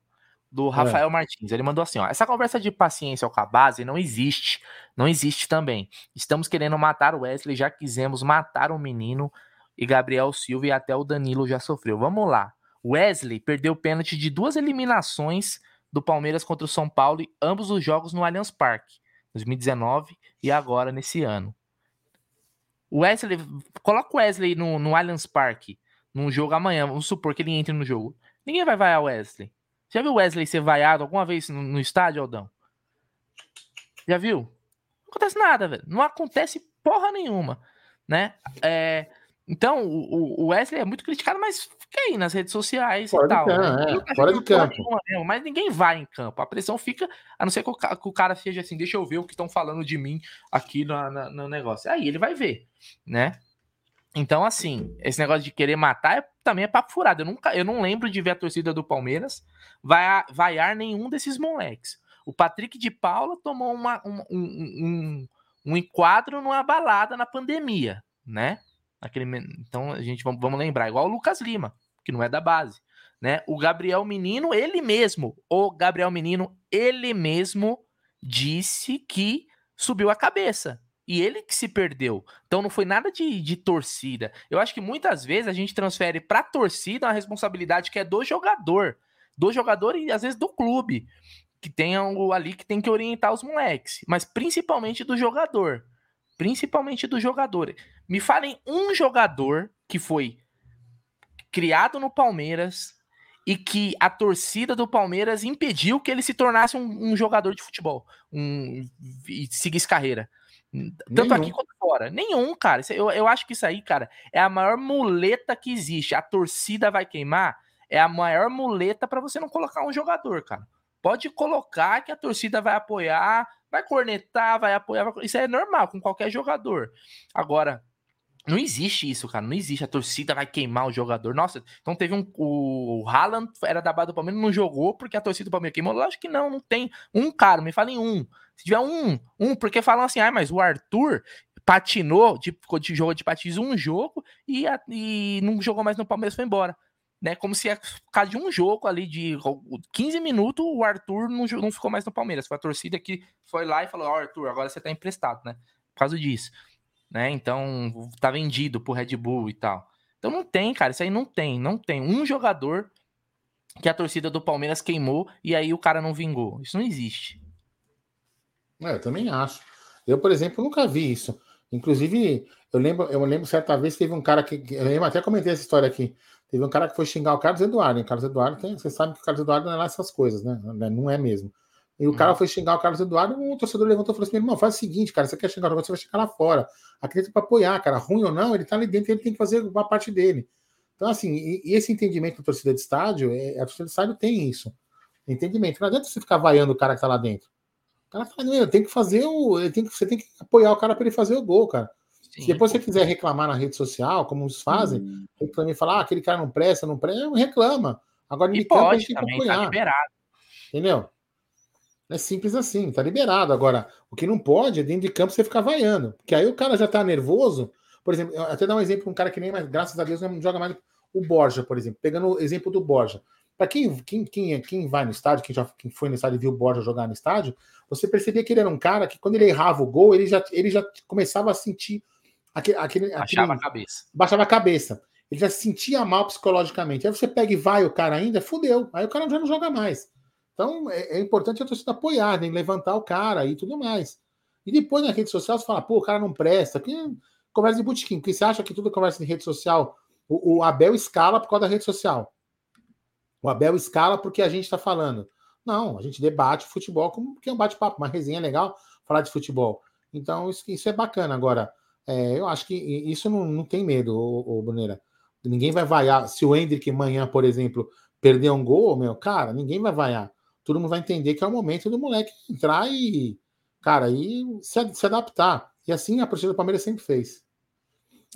do é. Rafael é. Martins. Ele mandou assim, ó: "Essa conversa de paciência com a base não existe, não existe também. Estamos querendo matar o Wesley, já quisemos matar o menino e Gabriel Silva e até o Danilo já sofreu. Vamos lá. Wesley perdeu o pênalti de duas eliminações do Palmeiras contra o São Paulo, ambos os jogos no Allianz Parque, 2019 e agora nesse ano. Wesley, coloca o Wesley no, no Allianz Parque num jogo amanhã, vamos supor que ele entre no jogo. Ninguém vai vaiar o Wesley. Já viu o Wesley ser vaiado alguma vez no, no estádio, Aldão? Já viu? Não acontece nada, velho. Não acontece porra nenhuma, né? É, então, o, o, Wesley é muito criticado, mas aí nas redes sociais fora e tal. Campo, né? é, fora de campo. Mesmo, mas ninguém vai em campo. A pressão fica, a não ser que o, que o cara seja assim, deixa eu ver o que estão falando de mim aqui no, no negócio. Aí ele vai ver, né? Então, assim, esse negócio de querer matar é, também é papo furado. Eu, nunca, eu não lembro de ver a torcida do Palmeiras vai, vaiar nenhum desses moleques. O Patrick de Paula tomou uma, um, um, um, um enquadro numa balada na pandemia, né? Aquele, então, a gente vamos, vamos lembrar, igual o Lucas Lima, que não é da base. Né? O Gabriel Menino, ele mesmo, o Gabriel Menino, ele mesmo disse que subiu a cabeça. E ele que se perdeu. Então não foi nada de, de torcida. Eu acho que muitas vezes a gente transfere para a torcida uma responsabilidade que é do jogador. Do jogador e às vezes do clube. Que tem algo ali que tem que orientar os moleques. Mas principalmente do jogador. Principalmente do jogador. Me falem um jogador que foi criado no Palmeiras e que a torcida do Palmeiras impediu que ele se tornasse um, um jogador de futebol um, e seguisse carreira. Tanto Nenhum. aqui quanto fora. Nenhum, cara. Eu, eu acho que isso aí, cara, é a maior muleta que existe. A torcida vai queimar. É a maior muleta para você não colocar um jogador, cara. Pode colocar que a torcida vai apoiar, vai cornetar, vai apoiar. Vai... Isso é normal com qualquer jogador. Agora, não existe isso, cara. Não existe. A torcida vai queimar o jogador. Nossa, então teve um. O Haaland era da base do Palmeiras, não jogou porque a torcida do Palmeiras queimou. Lógico que não, não tem. Um cara, me falem um. Se tiver um, um, porque falam assim, ah, mas o Arthur patinou, de, de jogo de patins um jogo e, a, e não jogou mais no Palmeiras foi embora. Né, como se por causa de um jogo ali de 15 minutos, o Arthur não, não ficou mais no Palmeiras. Foi a torcida que foi lá e falou: Ó, oh, Arthur, agora você tá emprestado, né? Por causa disso né? Então tá vendido pro Red Bull e tal. Então não tem, cara, isso aí não tem, não tem um jogador que a torcida do Palmeiras queimou e aí o cara não vingou. Isso não existe. É, eu também acho. Eu, por exemplo, nunca vi isso. Inclusive, eu lembro, eu lembro certa vez teve um cara que. Eu lembro, até comentei essa história aqui. Teve um cara que foi xingar o Carlos Eduardo. O Carlos Eduardo tem, você sabe que o Carlos Eduardo não é lá essas coisas, né? Não é mesmo. E o cara uhum. foi xingar o Carlos Eduardo, um torcedor levantou e falou assim: irmão, faz o seguinte, cara, você quer xingar o você vai chegar lá fora. Acredita para apoiar, cara. Ruim ou não, ele tá ali dentro, ele tem que fazer uma parte dele. Então, assim, e, e esse entendimento da torcida de estádio, é, a torcida de estádio tem isso. Entendimento. Não adianta você ficar vaiando o cara que tá lá dentro. O cara tá ali, tem que fazer o. Ele tem que, você tem que apoiar o cara para ele fazer o gol, cara. Sim, Se depois você quiser reclamar na rede social, como eles fazem, hum. reclamar e falar, ah, aquele cara não presta, não presta, reclama. Agora, ele pode, tem que tá apoiar. Tá. Entendeu? É simples assim, tá liberado. Agora, o que não pode é dentro de campo você ficar vaiando. Porque aí o cara já tá nervoso. Por exemplo, até dar um exemplo, um cara que nem mais, graças a Deus, não joga mais o Borja, por exemplo. Pegando o exemplo do Borja. Para quem, quem, quem, quem vai no estádio, quem já quem foi no estádio e viu o Borja jogar no estádio, você percebia que ele era um cara que, quando ele errava o gol, ele já, ele já começava a sentir aquele. aquele baixava aquele, a cabeça. Baixava a cabeça. Ele já sentia mal psicologicamente. Aí você pega e vai o cara ainda, fudeu. Aí o cara já não joga mais. Então é, é importante a torcida apoiar, né, levantar o cara e tudo mais. E depois na rede social você fala, pô, o cara não presta. Que conversa de botequim, porque você acha que tudo conversa de rede social. O, o, Abel escala por causa da rede social. O Abel escala porque a gente está falando. Não, a gente debate futebol como que é um bate-papo, uma resenha legal falar de futebol. Então, isso, isso é bacana. Agora, é, eu acho que isso não, não tem medo, ô, ô Bruneira. Ninguém vai vaiar. Se o Hendrick amanhã, por exemplo, perder um gol, meu, cara, ninguém vai vaiar todo mundo vai entender que é o momento do moleque entrar e, cara, e se, se adaptar. E assim a torcida do Palmeiras sempre fez.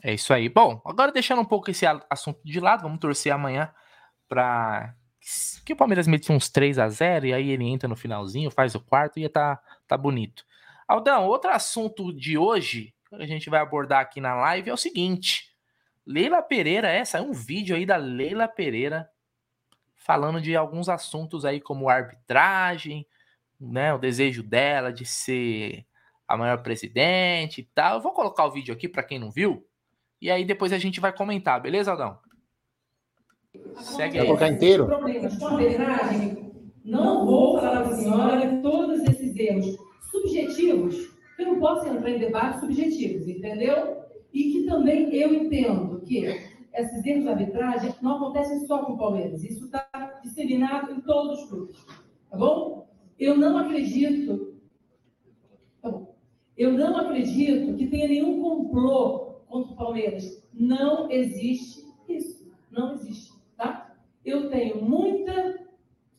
É isso aí. Bom, agora deixando um pouco esse assunto de lado, vamos torcer amanhã para que o Palmeiras mete uns 3 a 0 e aí ele entra no finalzinho, faz o quarto e ia tá, tá bonito. Aldão, outro assunto de hoje que a gente vai abordar aqui na live é o seguinte: Leila Pereira, é, saiu um vídeo aí da Leila Pereira falando de alguns assuntos aí como arbitragem, né, o desejo dela de ser a maior presidente e tal. Eu vou colocar o vídeo aqui para quem não viu, e aí depois a gente vai comentar, beleza, Aldão? Segue aí. Vai colocar inteiro? Não vou falar para a senhora todos esses erros subjetivos, eu não posso entrar em debates subjetivos, entendeu? E que também eu entendo que esses erros de arbitragem não acontecem só com o Palmeiras. Isso está disseminado em todos os clubes. Tá bom? Eu não acredito. Tá bom. Eu não acredito que tenha nenhum complô contra o Palmeiras. Não existe isso. Não existe. Tá? Eu tenho muita,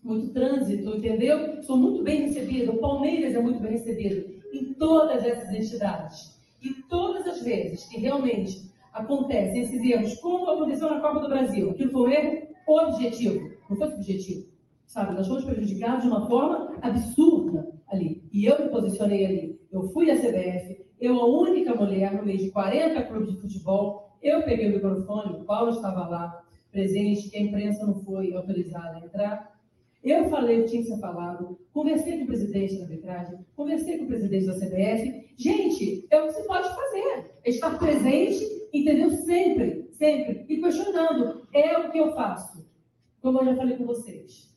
muito trânsito, entendeu? Sou muito bem recebida. O Palmeiras é muito bem recebido em todas essas entidades. E todas as vezes que realmente acontecem esses erros, como aconteceu na Copa do Brasil. Aquilo foi um erro objetivo, não foi subjetivo. Sabe, nós fomos prejudicados de uma forma absurda ali. E eu me posicionei ali. Eu fui à CBF, eu, a única mulher no meio de 40 clubes de futebol, eu peguei o microfone, o Paulo estava lá, presente, que a imprensa não foi autorizada a entrar. Eu falei que tinha que ser falado, conversei com o presidente da arbitragem, conversei com o presidente da CBF. Gente, é o que se pode fazer. É estar presente, entendeu? Sempre, sempre. E questionando. É o que eu faço. Como eu já falei com vocês.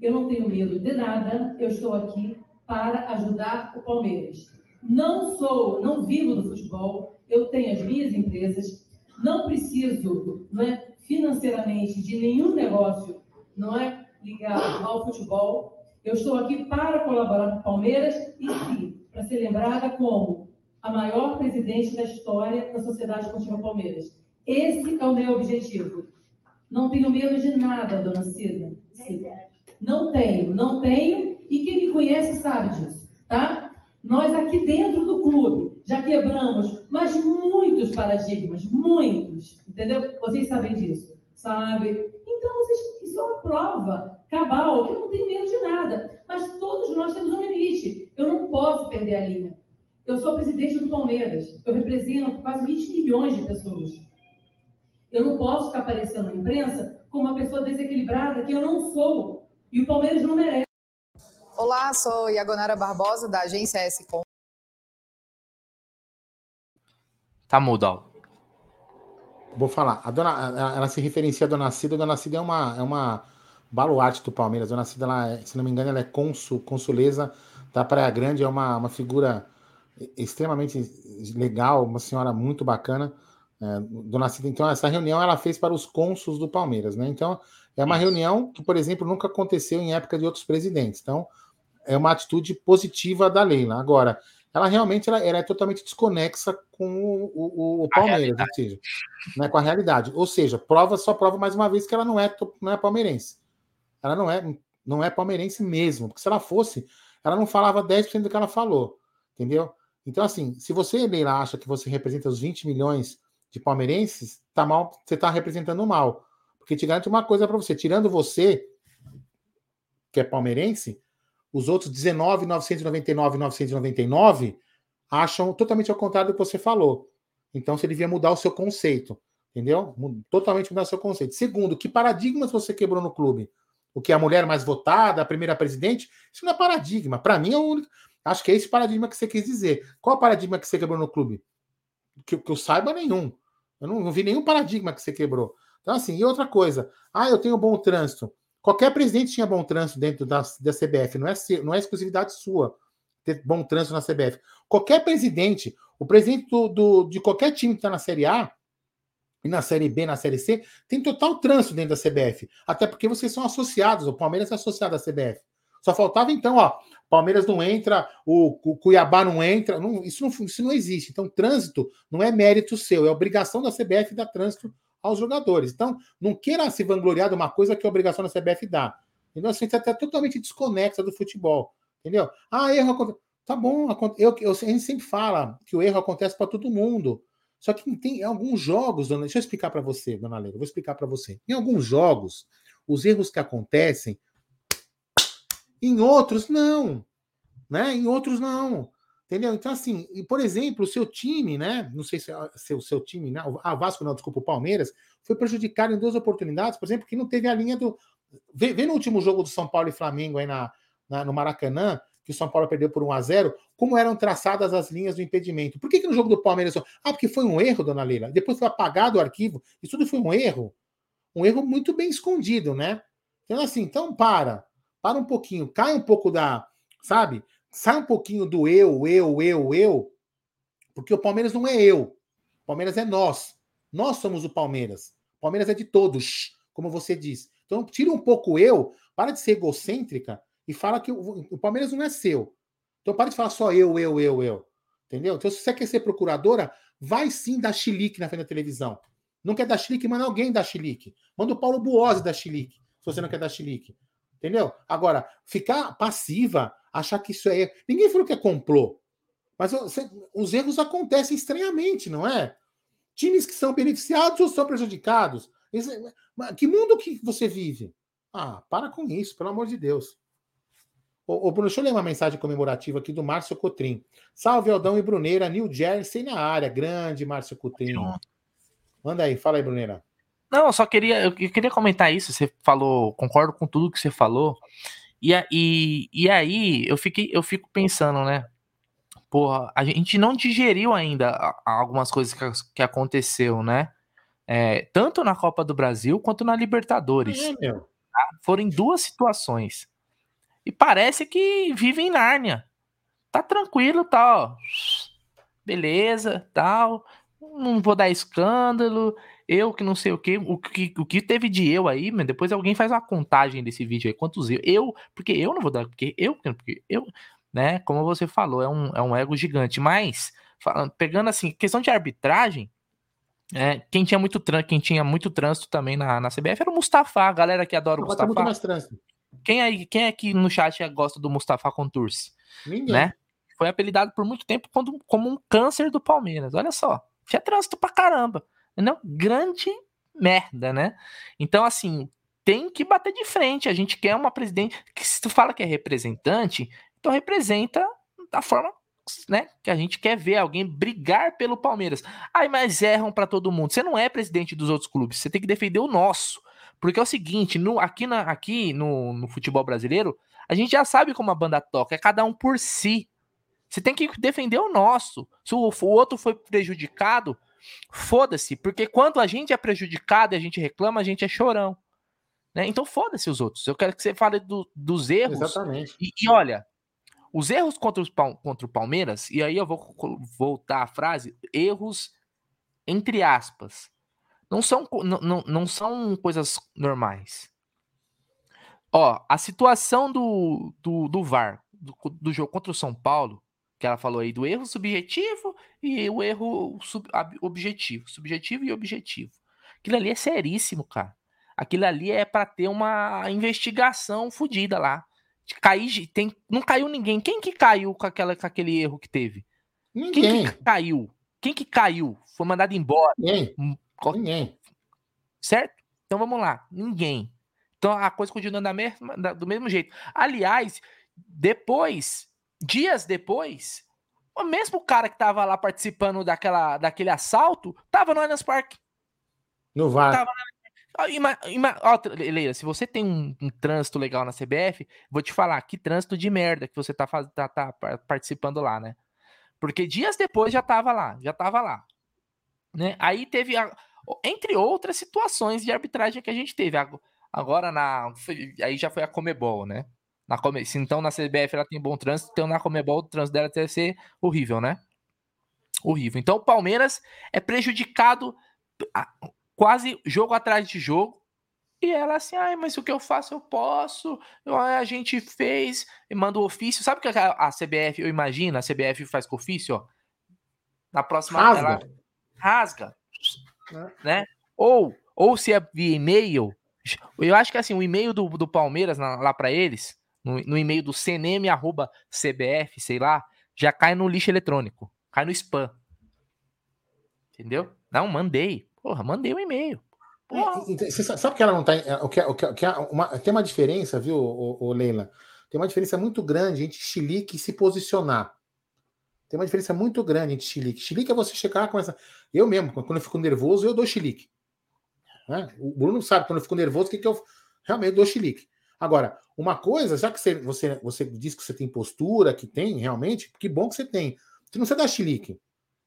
Eu não tenho medo de nada. Eu estou aqui para ajudar o Palmeiras. Não sou, não vivo do futebol. Eu tenho as minhas empresas. Não preciso, não é, financeiramente, de nenhum negócio não é ligado ao futebol. Eu estou aqui para colaborar com o Palmeiras e sim, para ser lembrada como a maior presidente da história da Sociedade Esportiva Palmeiras. Esse é o meu objetivo. Não tenho medo de nada, dona Cida. Não tenho, não tenho, e quem me conhece sabe disso, tá? Nós aqui dentro do clube já quebramos, mas muitos paradigmas, muitos, entendeu? Vocês sabem disso, sabe? Então, vocês, isso é uma prova cabal, eu não tenho medo de nada, mas todos nós temos um limite. Eu não posso perder a linha. Eu sou presidente do Palmeiras, eu represento quase 20 milhões de pessoas. Eu não posso ficar aparecendo na imprensa como uma pessoa desequilibrada que eu não sou. E o Palmeiras não merece. Olá, sou Iagonara Barbosa, da agência S-Com. Tá mudo, Vou falar. A dona, ela se referencia a Dona Cida. A Dona Cida é uma, é uma baluarte do Palmeiras. A Dona Cida, ela, é, se não me engano, ela é consul, consuleza da Praia Grande. É uma, uma figura extremamente legal, uma senhora muito bacana. É, Dona Cida, então, essa reunião ela fez para os cônsuls do Palmeiras, né? Então, é uma Isso. reunião que, por exemplo, nunca aconteceu em época de outros presidentes. Então, é uma atitude positiva da Leila. Agora, ela realmente ela, ela é totalmente desconexa com o, o, o Palmeiras, ou seja, né, com a realidade. Ou seja, prova só prova mais uma vez que ela não é, não é palmeirense. Ela não é, não é palmeirense mesmo, porque se ela fosse, ela não falava 10% do que ela falou, entendeu? Então, assim, se você, Leila, acha que você representa os 20 milhões de palmeirenses, tá mal, você está representando mal. Porque te garanto uma coisa para você, tirando você, que é palmeirense, os outros 19, 999, 999 acham totalmente ao contrário do que você falou. Então você devia mudar o seu conceito, entendeu? Totalmente mudar o seu conceito. Segundo, que paradigmas você quebrou no clube? O que é a mulher mais votada, a primeira presidente? Isso não é paradigma. Para mim é o único. Acho que é esse paradigma que você quis dizer. Qual o paradigma que você quebrou no clube? que, que eu saiba nenhum. Eu não, não, vi nenhum paradigma que você quebrou. Então, assim, e outra coisa. Ah, eu tenho bom trânsito. Qualquer presidente tinha bom trânsito dentro da, da CBF, não é, não é exclusividade sua ter bom trânsito na CBF. Qualquer presidente, o presidente do, do de qualquer time que está na Série A, e na Série B, na Série C, tem total trânsito dentro da CBF. Até porque vocês são associados, o Palmeiras é associado à CBF. Só faltava então, ó, Palmeiras não entra, o, Cuiabá não entra, não, isso, não, isso não existe. Então, trânsito não é mérito seu, é obrigação da CBF dar trânsito aos jogadores. Então, não queira se vangloriar de uma coisa que é obrigação da CBF dar. Então, assim, você está totalmente desconexa do futebol. Entendeu? Ah, erro acontece. Tá bom, eu, eu, a gente sempre fala que o erro acontece para todo mundo. Só que tem alguns jogos, dona, deixa eu explicar para você, dona Leila, vou explicar para você. Em alguns jogos, os erros que acontecem em outros, não. Né? Em outros, não. Entendeu? Então, assim, e, por exemplo, o seu time, né? Não sei se o seu time, né? A Vasco, não, desculpa, o Palmeiras, foi prejudicado em duas oportunidades, por exemplo, que não teve a linha do. Vê, vê no último jogo do São Paulo e Flamengo aí na, na, no Maracanã, que o São Paulo perdeu por 1 a 0 como eram traçadas as linhas do impedimento. Por que, que no jogo do Palmeiras. Ah, porque foi um erro, dona Leila. Depois foi apagado o arquivo. Isso tudo foi um erro. Um erro muito bem escondido, né? Então, assim, então para para um pouquinho, cai um pouco da, sabe? Sai um pouquinho do eu, eu, eu, eu, porque o Palmeiras não é eu. O Palmeiras é nós. Nós somos o Palmeiras. O Palmeiras é de todos, como você diz. Então, tira um pouco eu, para de ser egocêntrica e fala que o, o Palmeiras não é seu. Então, para de falar só eu, eu, eu, eu. Entendeu? Então, se você quer ser procuradora, vai sim dar chilique na frente da televisão. Não quer dar chilique, manda alguém dar chilique. Manda o Paulo Buozzi dar chilique, se você não quer dar chilique. Entendeu? Agora, ficar passiva, achar que isso é. Ninguém falou que é complô. Mas os erros acontecem estranhamente, não é? Times que são beneficiados ou são prejudicados. Que mundo que você vive? Ah, para com isso, pelo amor de Deus. Ô, ô Bruno, deixa eu ler uma mensagem comemorativa aqui do Márcio Cotrim. Salve, Aldão e Bruneira, New Jersey na área. Grande, Márcio Cotrim. Manda aí, fala aí, Bruneira. Não, eu só queria, eu queria comentar isso. Você falou, concordo com tudo que você falou. E, e, e aí eu fiquei, eu fico pensando, né? Porra, a gente não digeriu ainda algumas coisas que, que aconteceu, né? É, tanto na Copa do Brasil quanto na Libertadores. É, tá? Foram em duas situações. E parece que vive em Nárnia. Tá tranquilo, tal. Beleza, tal. Não vou dar escândalo eu que não sei o que, o que, o que teve de eu aí, mas depois alguém faz uma contagem desse vídeo aí, quantos eu, eu, porque eu não vou dar, porque eu, porque eu, né, como você falou, é um, é um ego gigante, mas, falando, pegando assim, questão de arbitragem, é, quem tinha muito quem tinha muito trânsito também na, na CBF era o Mustafa, a galera que adora o Mustafa. Muito mais trânsito. Quem, aí, quem é que no chat gosta do Mustafa Contursi? Ninguém. Né? Foi apelidado por muito tempo como, como um câncer do Palmeiras. Olha só, tinha trânsito pra caramba. Não, grande merda, né? Então, assim, tem que bater de frente. A gente quer uma presidente que, se tu fala que é representante, então representa da forma né, que a gente quer ver alguém brigar pelo Palmeiras. Ai, mas erram para todo mundo. Você não é presidente dos outros clubes, você tem que defender o nosso. Porque é o seguinte, no, aqui, na, aqui no, no futebol brasileiro, a gente já sabe como a banda toca, é cada um por si. Você tem que defender o nosso. Se o, o outro foi prejudicado, foda-se, porque quando a gente é prejudicado e a gente reclama, a gente é chorão. Né? Então foda-se os outros. Eu quero que você fale do, dos erros. Exatamente. E, e, olha, os erros contra, os, contra o Palmeiras, e aí eu vou voltar a frase, erros entre aspas. Não são, não, não, não são coisas normais. Ó, a situação do, do, do VAR, do, do jogo contra o São Paulo, que ela falou aí do erro subjetivo e o erro sub, objetivo, subjetivo e objetivo. Aquilo ali é seríssimo, cara. Aquilo ali é para ter uma investigação fodida lá. Cair, tem, não caiu ninguém. Quem que caiu com, aquela, com aquele erro que teve? Ninguém. Quem que caiu? Quem que caiu? Foi mandado embora? Ninguém. Hum, ninguém. Certo? Então vamos lá. Ninguém. Então a coisa continua da mesma, da, do mesmo jeito. Aliás, depois dias depois, o mesmo cara que tava lá participando daquela, daquele assalto, tava no Allianz Parque. No VAR. Tava Ima, ima, ó, Leila, se você tem um, um, trânsito legal na CBF, vou te falar que trânsito de merda que você tá, faz, tá, tá participando lá, né? Porque dias depois já tava lá, já tava lá. Né? Aí teve, a, entre outras situações de arbitragem que a gente teve. Agora na. Aí já foi a Comebol, né? Na Come... Se então na CBF ela tem bom trânsito, então na Comebol o trânsito dela deve ser horrível, né? Horrível. Então o Palmeiras é prejudicado quase jogo atrás de jogo. E ela assim, ai, mas o que eu faço eu posso. A gente fez e manda o ofício. Sabe o que a CBF, eu imagino, a CBF faz com ofício, ó. Na próxima rasga. Ela rasga, é. né? Ou ou se é via e-mail, eu acho que assim, o e-mail do, do Palmeiras na, lá para eles no, no e-mail do cnm@cbf, sei lá, já cai no lixo eletrônico, cai no spam. Entendeu? Não, mandei. Porra, mandei o um e-mail. É, você sabe que ela não tá. O que, o que, o que uma, tem uma diferença, viu, o, o, Leila? Tem uma diferença muito grande entre chilique e se posicionar. Tem uma diferença muito grande entre chilique. Chilique é você chegar com essa. Eu mesmo, quando eu fico nervoso, eu dou chilique. Né? O Bruno sabe, quando eu fico nervoso, o que, que eu realmente dou chilique. Agora, uma coisa, já que você, você, você diz que você tem postura, que tem realmente, que bom que você tem. Você não precisa dar chilique,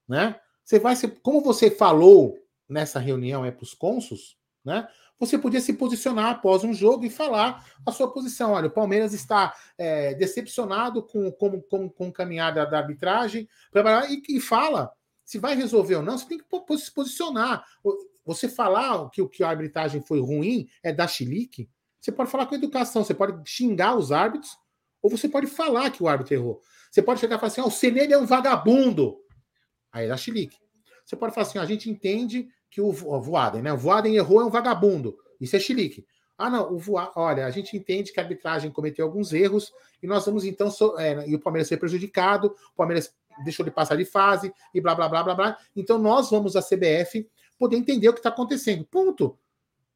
né? Você vai ser, como você falou nessa reunião é para os consos, né? Você podia se posicionar após um jogo e falar a sua posição. Olha, o Palmeiras está é, decepcionado com, com, com, com caminhada da arbitragem, e, e fala se vai resolver ou não. Você tem que se posicionar. Você falar que, que a arbitragem foi ruim é dar chilique você pode falar com educação, você pode xingar os árbitros, ou você pode falar que o árbitro errou. Você pode chegar e falar assim: o Senele é um vagabundo. Aí dá chilique. Você pode falar assim: a gente entende que o Voaden, né? O Voaden errou, é um vagabundo. Isso é chilique. Ah, não, o Voaden, olha, a gente entende que a arbitragem cometeu alguns erros e nós vamos então. So, é, e o Palmeiras foi prejudicado, o Palmeiras deixou de passar de fase e blá, blá, blá, blá, blá. Então nós vamos, a CBF, poder entender o que está acontecendo. Ponto.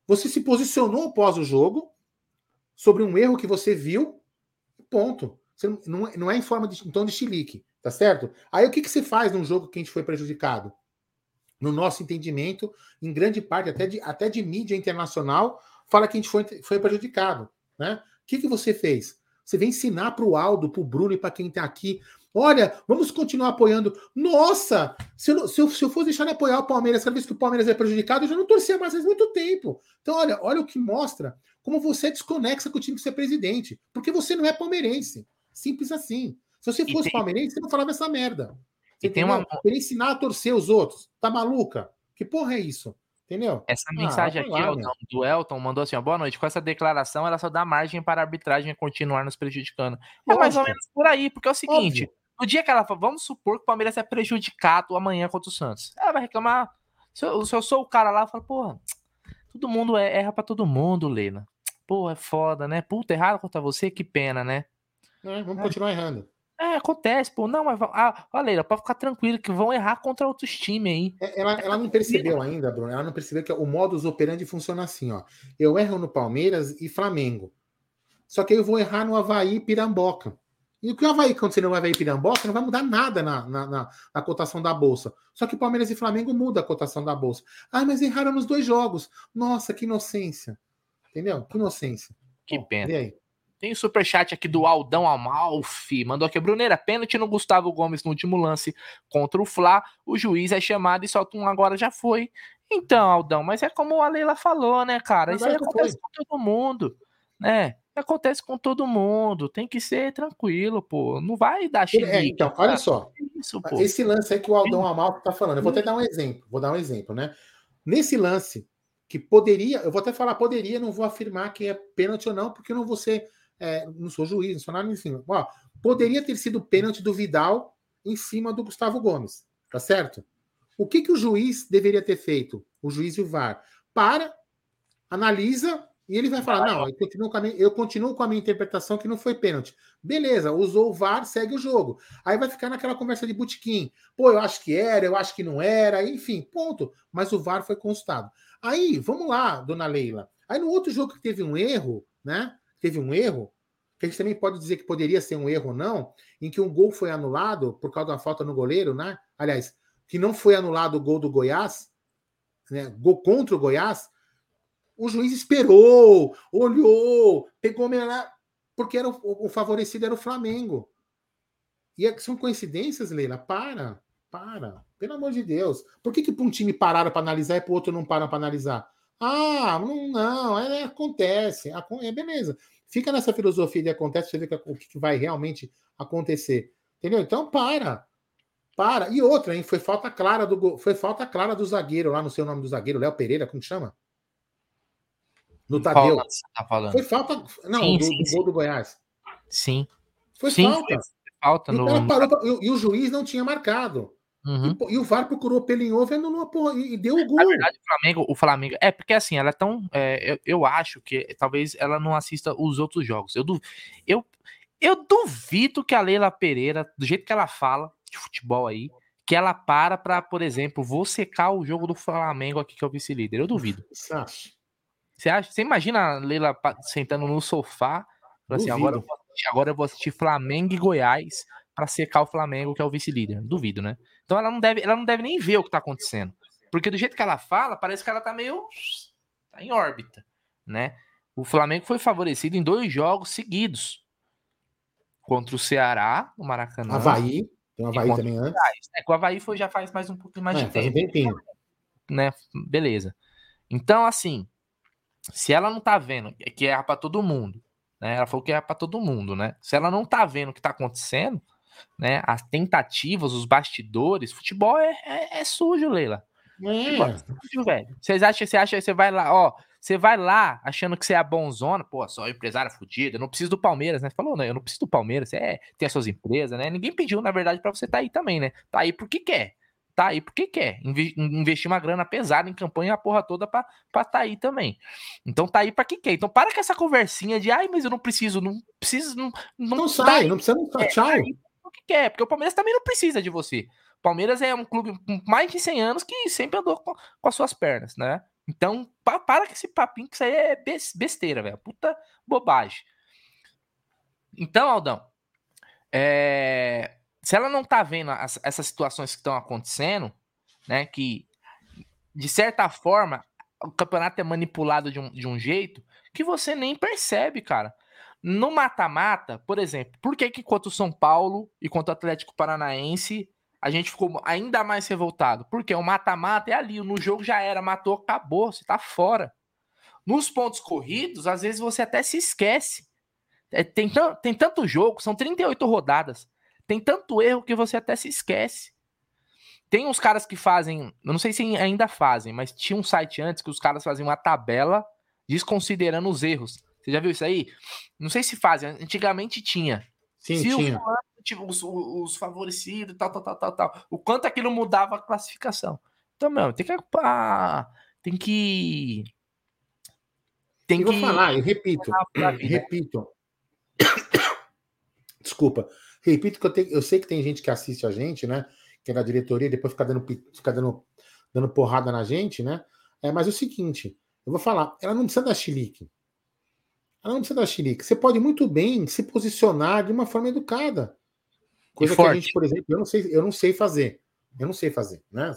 Você se posicionou após o jogo, sobre um erro que você viu, ponto. Você não, não é em forma de em tom de chilique, tá certo? Aí o que, que se faz num jogo que a gente foi prejudicado? No nosso entendimento, em grande parte, até de, até de mídia internacional, fala que a gente foi, foi prejudicado. Né? O que, que você fez? Você vem ensinar para o Aldo, para o Bruno e para quem está aqui Olha, vamos continuar apoiando. Nossa, se eu, se eu, se eu fosse deixar de apoiar o Palmeiras cada vez que o Palmeiras é prejudicado, eu já não torcia mais faz muito tempo. Então, olha, olha o que mostra como você é desconexa com o time de ser presidente. Porque você não é palmeirense. Simples assim. Se você fosse tem... palmeirense, você não falava essa merda. Você e tem uma... Ele ensinar a torcer os outros. Tá maluca? Que porra é isso? Entendeu? Essa mensagem vai aqui, lá, meu. do Elton, mandou assim: ó, boa noite. Com essa declaração, ela só dá margem para a arbitragem continuar nos prejudicando. É mais ou menos por aí, porque é o seguinte: Óbvio. no dia que ela fala, vamos supor que o Palmeiras é prejudicado amanhã contra o Santos. Ela vai reclamar. Se eu, se eu sou o cara lá, eu falo, porra, todo mundo é- erra pra todo mundo, Leila. Pô, é foda, né? Puta, errado contra você, que pena, né? É, vamos continuar errando. É, acontece, pô. Não, mas. Ah, Leila, pode ficar tranquilo que vão errar contra outros times aí. É, Ela, ela não percebeu ainda, Bruno. Ela não percebeu que o modus operandi funciona assim, ó. Eu erro no Palmeiras e Flamengo. Só que aí eu vou errar no Havaí e Piramboca. E o que o Havaí acontecer no Havaí e Piramboca não vai mudar nada na, na, na- na cotação da Bolsa. Só que Palmeiras e Flamengo muda a cotação da Bolsa. Ah, mas erraram nos dois jogos. Nossa, que inocência. Entendeu? Que inocência. Que Bom, pena. E aí? Tem o superchat aqui do Aldão Amalfi. Mandou aqui, Bruneira, pênalti no Gustavo Gomes no último lance contra o Fla. O juiz é chamado e solta um agora já foi. Então, Aldão, mas é como a Leila falou, né, cara? Isso Agora já acontece com todo mundo, né? Acontece com todo mundo. Tem que ser tranquilo, pô. Não vai dar É, xilique. então, olha só. Isso, pô. Esse lance aí que o Aldão Amalto tá falando, eu vou até dar um exemplo, vou dar um exemplo, né? Nesse lance, que poderia, eu vou até falar poderia, não vou afirmar que é pênalti ou não, porque eu não vou ser, é, não sou juiz, não sou nada enfim. Ó, poderia ter sido pênalti do Vidal em cima do Gustavo Gomes, tá certo? O que, que o juiz deveria ter feito? O juiz e o VAR? Para, analisa e ele vai falar: não, eu continuo, com a minha, eu continuo com a minha interpretação que não foi pênalti. Beleza, usou o VAR, segue o jogo. Aí vai ficar naquela conversa de butiquim. Pô, eu acho que era, eu acho que não era, enfim, ponto. Mas o VAR foi consultado. Aí, vamos lá, dona Leila. Aí no outro jogo que teve um erro, né? Teve um erro, que a gente também pode dizer que poderia ser um erro ou não, em que um gol foi anulado por causa da falta no goleiro, né? Aliás, que não foi anulado o gol do Goiás, né? Gol contra o Goiás. O juiz esperou, olhou, pegou melhor, porque era o, o favorecido era o Flamengo. E é- são coincidências, Leila? Para, para. Pelo amor de Deus. Por que, que para um time pararam para analisar e para o outro não param para analisar? Ah, não, não é, acontece. acon- É beleza. Fica nessa filosofia de acontece, você vê que- o que que vai realmente acontecer. Entendeu? Então para. Para. E outra, hein? Foi falta clara do foi falta clara do zagueiro lá, não sei o nome do zagueiro, Léo Pereira, como que chama? No Tadeu. você tá falando? Foi falta. Não, Sim, do, sim, do sim. gol do Goiás. Sim. Foi Sim, falta. foi falta no. parou pra- e, e o juiz não tinha marcado. Uhum. E, e o VAR procurou pelo e anulou a porra, e, e deu o gol. Na verdade, o Flamengo, o Flamengo. É, porque assim, ela é tão. é, eu, eu acho que talvez ela não assista os outros jogos. Eu, du- eu, eu duvido que a Leila Pereira, do jeito que ela fala de futebol aí, que ela para pra, por exemplo, vou secar o jogo do Flamengo aqui, que é o vice-líder. Eu duvido. Você acha? Você imagina a Leila sentando no sofá, falando assim, agora, agora eu vou assistir Flamengo e Goiás pra secar o Flamengo, que é o vice-líder. Duvido, né? Então ela não deve, ela não deve nem ver o que tá acontecendo. Porque do jeito que ela fala, parece que ela tá meio tá em órbita, né? O Flamengo foi favorecido em dois jogos seguidos. Contra o Ceará, no Maracanã. Havaí. Tem um Havaí também antes. É, que o Havaí foi, já faz mais um pouquinho mais É, de faz um tempo né? Beleza. Então, assim, se ela não tá vendo que erra pra todo mundo, né? Ela falou que erra pra todo mundo, né? Se ela não tá vendo o que tá acontecendo, né? As tentativas, os bastidores, futebol é, é, é sujo, Leila. Futebol é É. sujo, velho. Vocês acham, você acha, você vai lá, ó, você vai lá achando que você é a bonzona, pô, só empresária fodida, não preciso do Palmeiras, né? Você falou, né? Eu não preciso do Palmeiras, você é, tem as suas empresas, né? Ninguém pediu, na verdade, pra você tá aí também, né? Tá aí porque quer. Tá aí porque quer. Inve- investir uma grana pesada em campanha, a porra toda pra, pra tá aí também. Então tá aí pra quem quer. Então para com essa conversinha de, ai, mas eu não preciso, não preciso, não, não, Não tá sai, aí não precisa não sai. Tchau. Que quer, porque o Palmeiras também não precisa de você. O Palmeiras é um clube com mais de 100 anos que sempre andou com, com as suas pernas, né? Então, pa- para com esse papinho que isso aí é bes- besteira, velho. Puta bobagem. Então, Aldão, é, se ela não tá vendo as- essas situações que estão acontecendo, né? Que, de certa forma, o campeonato é manipulado de um, de um jeito que você nem percebe, cara. No mata-mata, por exemplo, por que que contra o São Paulo e contra o Atlético Paranaense a gente ficou ainda mais revoltado? Porque o mata-mata é ali, no jogo já era, matou, acabou, você tá fora. Nos pontos corridos, às vezes você até se esquece. É, tem, tem tanto jogo, são 38 rodadas. Tem tanto erro que você até se esquece. Tem uns caras que fazem, eu não sei se ainda fazem, mas tinha um site antes que os caras faziam uma tabela desconsiderando os erros. Você já viu isso aí? Não sei se fazem, antigamente tinha. Sim, se tinha. O, tipo, os, os favorecidos, tal, tal, tal, tal, tal. O quanto aquilo mudava a classificação. Então, meu, tem que. Tem que. Tem eu que. Vou falar, eu repito. *coughs* Repito. Desculpa. Repito que eu, tenho, eu sei que tem gente que assiste a gente, né? Que é da diretoria, depois fica dando, fica dando, dando porrada na gente, né? É, mas é o seguinte, eu vou falar, ela não precisa dar chilique. Ela não precisa dar chilique. Você pode muito bem se posicionar de uma forma educada. Coisa que a gente, por exemplo, eu não sei, eu não sei fazer. Eu não sei fazer, né?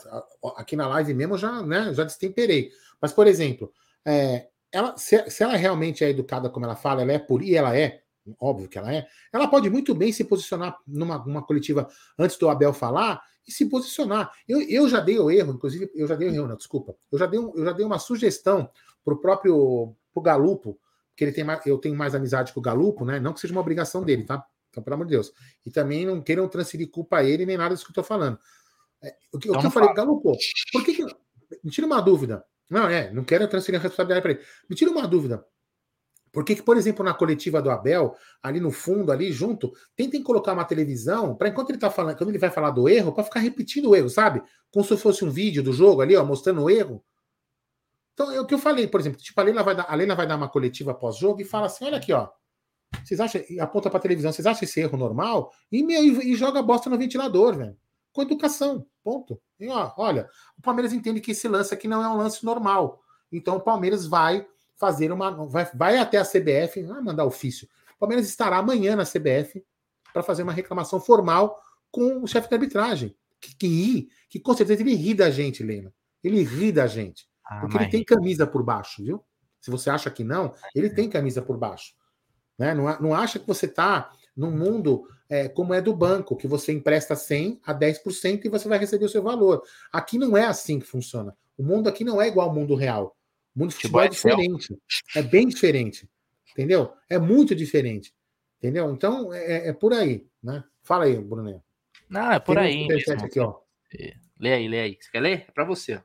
Aqui na live mesmo eu já, né, já destemperei. Mas, por exemplo, é, ela, se, se, ela realmente é educada como ela fala, ela é por e ela é, óbvio que ela é, ela pode muito bem se posicionar numa, numa coletiva antes do Abel falar e se posicionar. Eu, eu já dei o erro, inclusive, eu já dei o erro, não, desculpa. Eu já dei, eu já dei uma sugestão para o próprio pro Galupo, que ele tem mais, eu tenho mais amizade com o Galupo, né? Não que seja uma obrigação dele, tá? Então, pelo amor de Deus. E também não queiram transferir culpa a ele nem nada disso que eu estou falando. É, o que, o que eu falei, Galupo, por que, que. Me tira uma dúvida. Não, é, não quero transferir a responsabilidade para ele. Me tira uma dúvida. Por que, que, por exemplo, na coletiva do Abel, ali no fundo, ali junto, tentem colocar uma televisão para enquanto ele tá falando, quando ele vai falar do erro, para ficar repetindo o erro, sabe? Como se fosse um vídeo do jogo ali, ó, mostrando o erro. Então, é o que eu falei, por exemplo, tipo, a Leila vai dar, a Leila vai dar uma coletiva pós-jogo e fala assim: olha aqui, ó. Vocês acham, aponta para televisão, vocês acham esse erro normal? E, meu, e, e joga bosta no ventilador, velho. Com educação, ponto. E, ó, olha, o Palmeiras entende que esse lance aqui não é um lance normal. Então o Palmeiras vai fazer uma. Vai, vai até a CBF, vai mandar ofício. O Palmeiras estará amanhã na CBF para fazer uma reclamação formal com o chefe de arbitragem. Que, que que com certeza ele ri da gente, Lena. Ele ri da gente. Ah, porque ele tem camisa por baixo, viu? Se você acha que não, ele tem camisa por baixo. Né? Não, não acha que você está num mundo é, como é do banco, que você empresta 100 a 10% e você vai receber o seu valor. Aqui não é assim que funciona. O mundo aqui não é igual ao mundo real. O mundo futebol é diferente. É bem diferente. Entendeu? É muito diferente. Entendeu? Então, é, é por aí. Né? Fala aí, Bruno. Não, é por Tem aí. Um aqui, ó. Lê aí, lê aí. Você quer ler? É para você.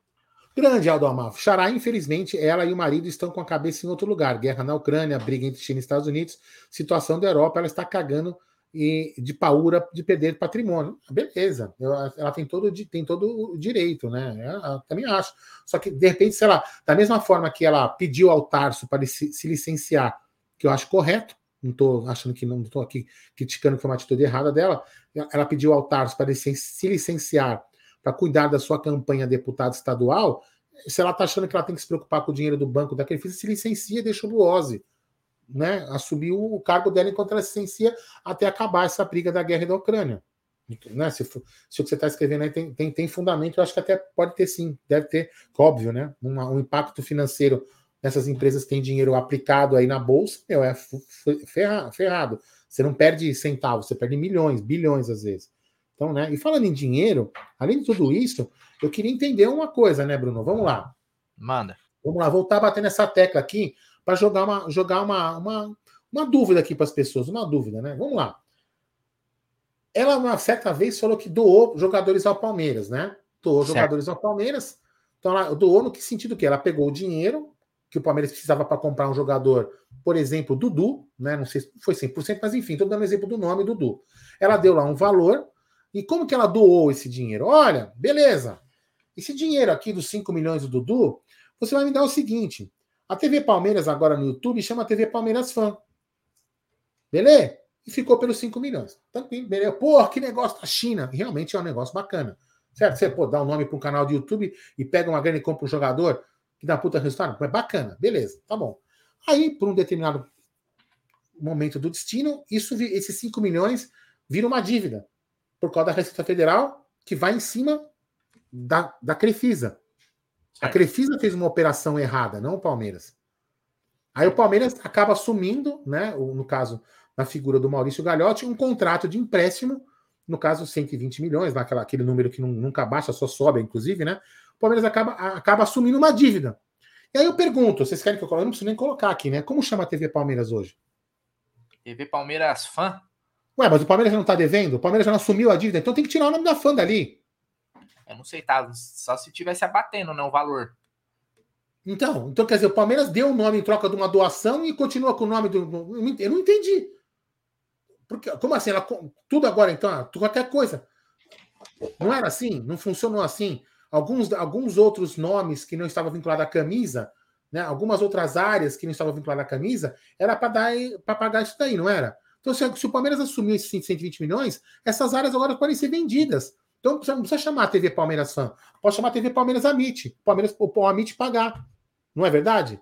Grande Aldo Amafo. Xará, infelizmente, ela e o marido estão com a cabeça em outro lugar. Guerra na Ucrânia, briga entre China e Estados Unidos, situação da Europa, ela está cagando e de paura de perder patrimônio. Beleza, ela tem todo, tem todo o direito, né? Eu também acho. Só que, de repente, sei lá, da mesma forma que ela pediu ao Tarso para se, se licenciar, que eu acho correto, não estou achando que não estou aqui criticando que foi uma atitude errada dela, ela pediu ao Tarso para se licenciar para cuidar da sua campanha deputado estadual, se ela está achando que ela tem que se preocupar com o dinheiro do banco daquele filho, se licencia e deixa o Luose. Né, assumiu o cargo dela enquanto ela se licencia até acabar essa briga da guerra da Ucrânia. Né, se, se o que você está escrevendo aí tem, tem, tem, fundamento, eu acho que até pode ter sim, deve ter, óbvio, né? Um, um impacto financeiro nessas empresas que têm dinheiro aplicado aí na bolsa, meu, é ferrado. Você não perde centavos, você perde milhões, bilhões às vezes. Então, né? E falando em dinheiro, além de tudo isso, eu queria entender uma coisa, né, Bruno? Vamos lá. Manda. Vamos lá, voltar a bater nessa tecla aqui para jogar uma, jogar uma, uma, uma dúvida aqui para as pessoas, uma dúvida, né? Vamos lá. Ela, uma certa vez, falou que doou jogadores ao Palmeiras, né? Doou certo. jogadores ao Palmeiras. Então, ela doou no que sentido que ela pegou o dinheiro que o Palmeiras precisava para comprar um jogador, por exemplo, Dudu, né? Não sei se foi 100%, mas enfim, estou dando exemplo do nome Dudu. Ela deu lá um valor e como que ela doou esse dinheiro? Olha, beleza. Esse dinheiro aqui dos 5 milhões do Dudu, você vai me dar o seguinte: a TV Palmeiras agora no YouTube chama TV Palmeiras Fã. Beleza? E ficou pelos 5 milhões. Tranquilo, beleza. Pô, que negócio da China. Realmente é um negócio bacana. Certo? Você pô, dá um nome para um canal de YouTube e pega uma grana e compra um jogador que dá puta resultado. É bacana, beleza, tá bom. Aí, por um determinado momento do destino, isso, esses 5 milhões viram uma dívida por causa da Receita Federal, que vai em cima da, da Crefisa. A Crefisa fez uma operação errada, não o Palmeiras. Aí o Palmeiras acaba assumindo, né, no caso, na figura do Maurício Gagliotti, um contrato de empréstimo, no caso 120 milhões, naquela, aquele número que nunca baixa, só sobe, inclusive, né? O Palmeiras acaba, acaba assumindo uma dívida. E aí eu pergunto, vocês querem que eu coloque? Eu não preciso nem colocar aqui, né? Como chama a TV Palmeiras hoje? TV Palmeiras Fã? Ué, mas o Palmeiras já não está devendo? O Palmeiras já não assumiu a dívida, então tem que tirar o nome da fã dali. Eu não sei, tá? Só se tivesse abatendo, né? O valor. Então, então, quer dizer, o Palmeiras deu o nome em troca de uma doação e continua com o nome do. Eu não entendi. Porque, como assim? Ela, tudo agora, então, ah, qualquer coisa. Não era assim? Não funcionou assim? Alguns, alguns outros nomes que não estavam vinculados à camisa, né, algumas outras áreas que não estavam vinculadas à camisa, era para pagar isso daí, não era? Então, se, se o Palmeiras assumir esses 120 milhões, essas áreas agora podem ser vendidas. Então, não precisa chamar a TV Palmeiras Fã. Pode chamar a TV Palmeiras Amit. Palmeiras, o Amit pagar. Não é verdade?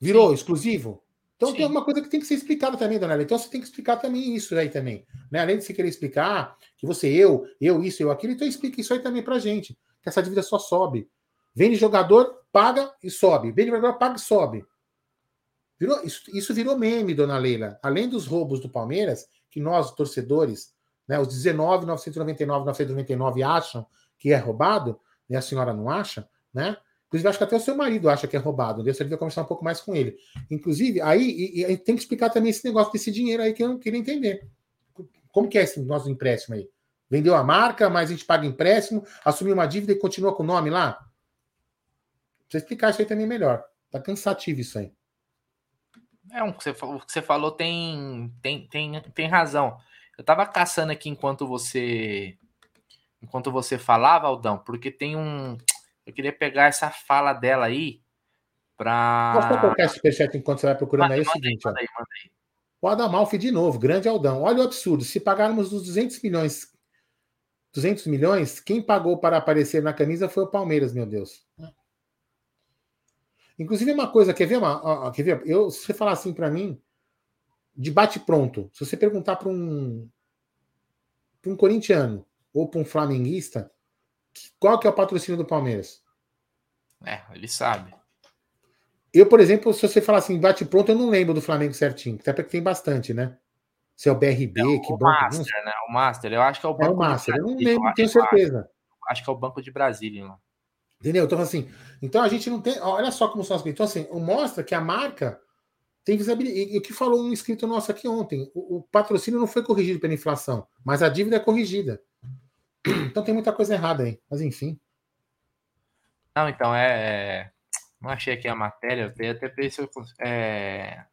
Virou Sim. exclusivo? Então Sim. tem alguma coisa que tem que ser explicada também, dona Então você tem que explicar também isso aí também. Né? Além de você querer explicar que você, eu, eu, isso, eu, aquilo, então explica isso aí também pra gente. Que essa dívida só sobe. Vende jogador, paga e sobe. Vende jogador, paga e sobe. Virou, isso, isso virou meme, dona Leila. Além dos roubos do Palmeiras, que nós, torcedores, né, os 19, 999, 999 acham que é roubado, e a senhora não acha, né? Inclusive, acho que até o seu marido acha que é roubado. Deus devia conversar um pouco mais com ele. Inclusive, aí e, e, tem que explicar também esse negócio desse dinheiro aí que eu não queria entender. Como que é esse nosso empréstimo aí? Vendeu a marca, mas a gente paga empréstimo, assumiu uma dívida e continua com o nome lá? Precisa explicar isso aí também melhor. Tá cansativo isso aí. É, o que você falou tem, tem, tem, tem razão. Eu tava caçando aqui enquanto você enquanto você falava, Aldão, porque tem um eu queria pegar essa fala dela aí para. Posso colocar esse superchat enquanto você vai procurando manda, aí? É o seguinte, manda aí, manda aí. O Adamalfi de novo, grande Aldão. Olha o absurdo. Se pagarmos os 200 milhões, 200 milhões, quem pagou para aparecer na camisa foi o Palmeiras, meu Deus. Inclusive, uma coisa, quer ver? Uma, ó, quer ver? Eu, se você falar assim para mim, de bate pronto, se você perguntar para um, pra um corintiano ou para um flamenguista, qual que é o patrocínio do Palmeiras? É, ele sabe. Eu, por exemplo, se você falar assim, bate pronto, eu não lembro do Flamengo certinho, até porque tem bastante, né? Se é o BRB, é, que o banco. Master, né? O Master, eu acho que é o banco. É o Master, eu não lembro, tenho certeza. Acho que é o Banco de Brasília lá. Entendeu? Então, assim, então a gente não tem. Olha só como são as coisas. Então, assim, mostra que a marca tem visibilidade. E o que falou um inscrito nosso aqui ontem: o, o patrocínio não foi corrigido pela inflação, mas a dívida é corrigida. *clears throat* Então tem muita coisa errada aí, mas enfim. Não, então é. é não achei aqui a matéria, eu até ver se eu, é,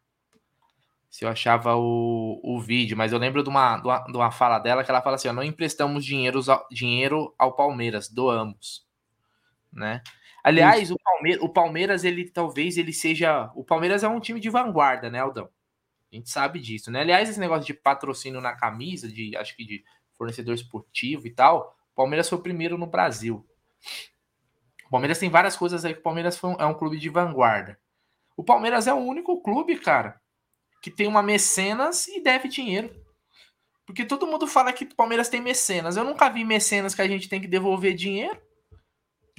se eu achava o, o vídeo, mas eu lembro de uma, de, uma, de uma fala dela que ela fala assim: ó, não emprestamos dinheiro, dinheiro ao Palmeiras, doamos. Né? Aliás, o Palmeiras, o Palmeiras, ele talvez ele seja. O Palmeiras é um time de vanguarda, né, Aldão? A gente sabe disso, né? Aliás, esse negócio de patrocínio na camisa, de acho que de fornecedor esportivo e tal, o Palmeiras foi o primeiro no Brasil. O Palmeiras tem várias coisas aí que o Palmeiras um, é um clube de vanguarda. O Palmeiras é o único clube, cara, que tem uma mecenas e deve dinheiro. Porque todo mundo fala que o Palmeiras tem mecenas. Eu nunca vi mecenas que a gente tem que devolver dinheiro.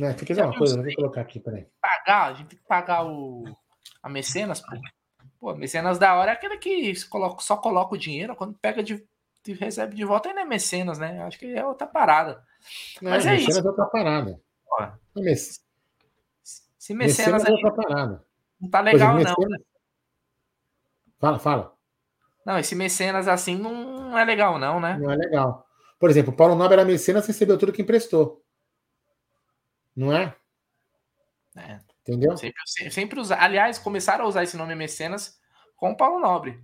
É, tem que uma coisa, vou colocar aqui, peraí. Pagar, a gente tem que pagar o a mecenas, pô. Pô, mecenas da hora é aquele que só coloca o dinheiro, quando pega de recebe de volta ainda é mecenas, né? Acho que é outra parada. Não, Mas é isso. é outra parada. Se mecenas, mecenas é outra parada. Não tá legal, não. Né? Fala, fala. Não, esse mecenas assim não é legal, não, né? Não é legal. Por exemplo, o Paulo Nobre era mecenas, recebeu tudo que emprestou. Não é? É. Entendeu? Sempre, sempre usar. Aliás, começaram a usar esse nome mecenas com o Paulo Nobre.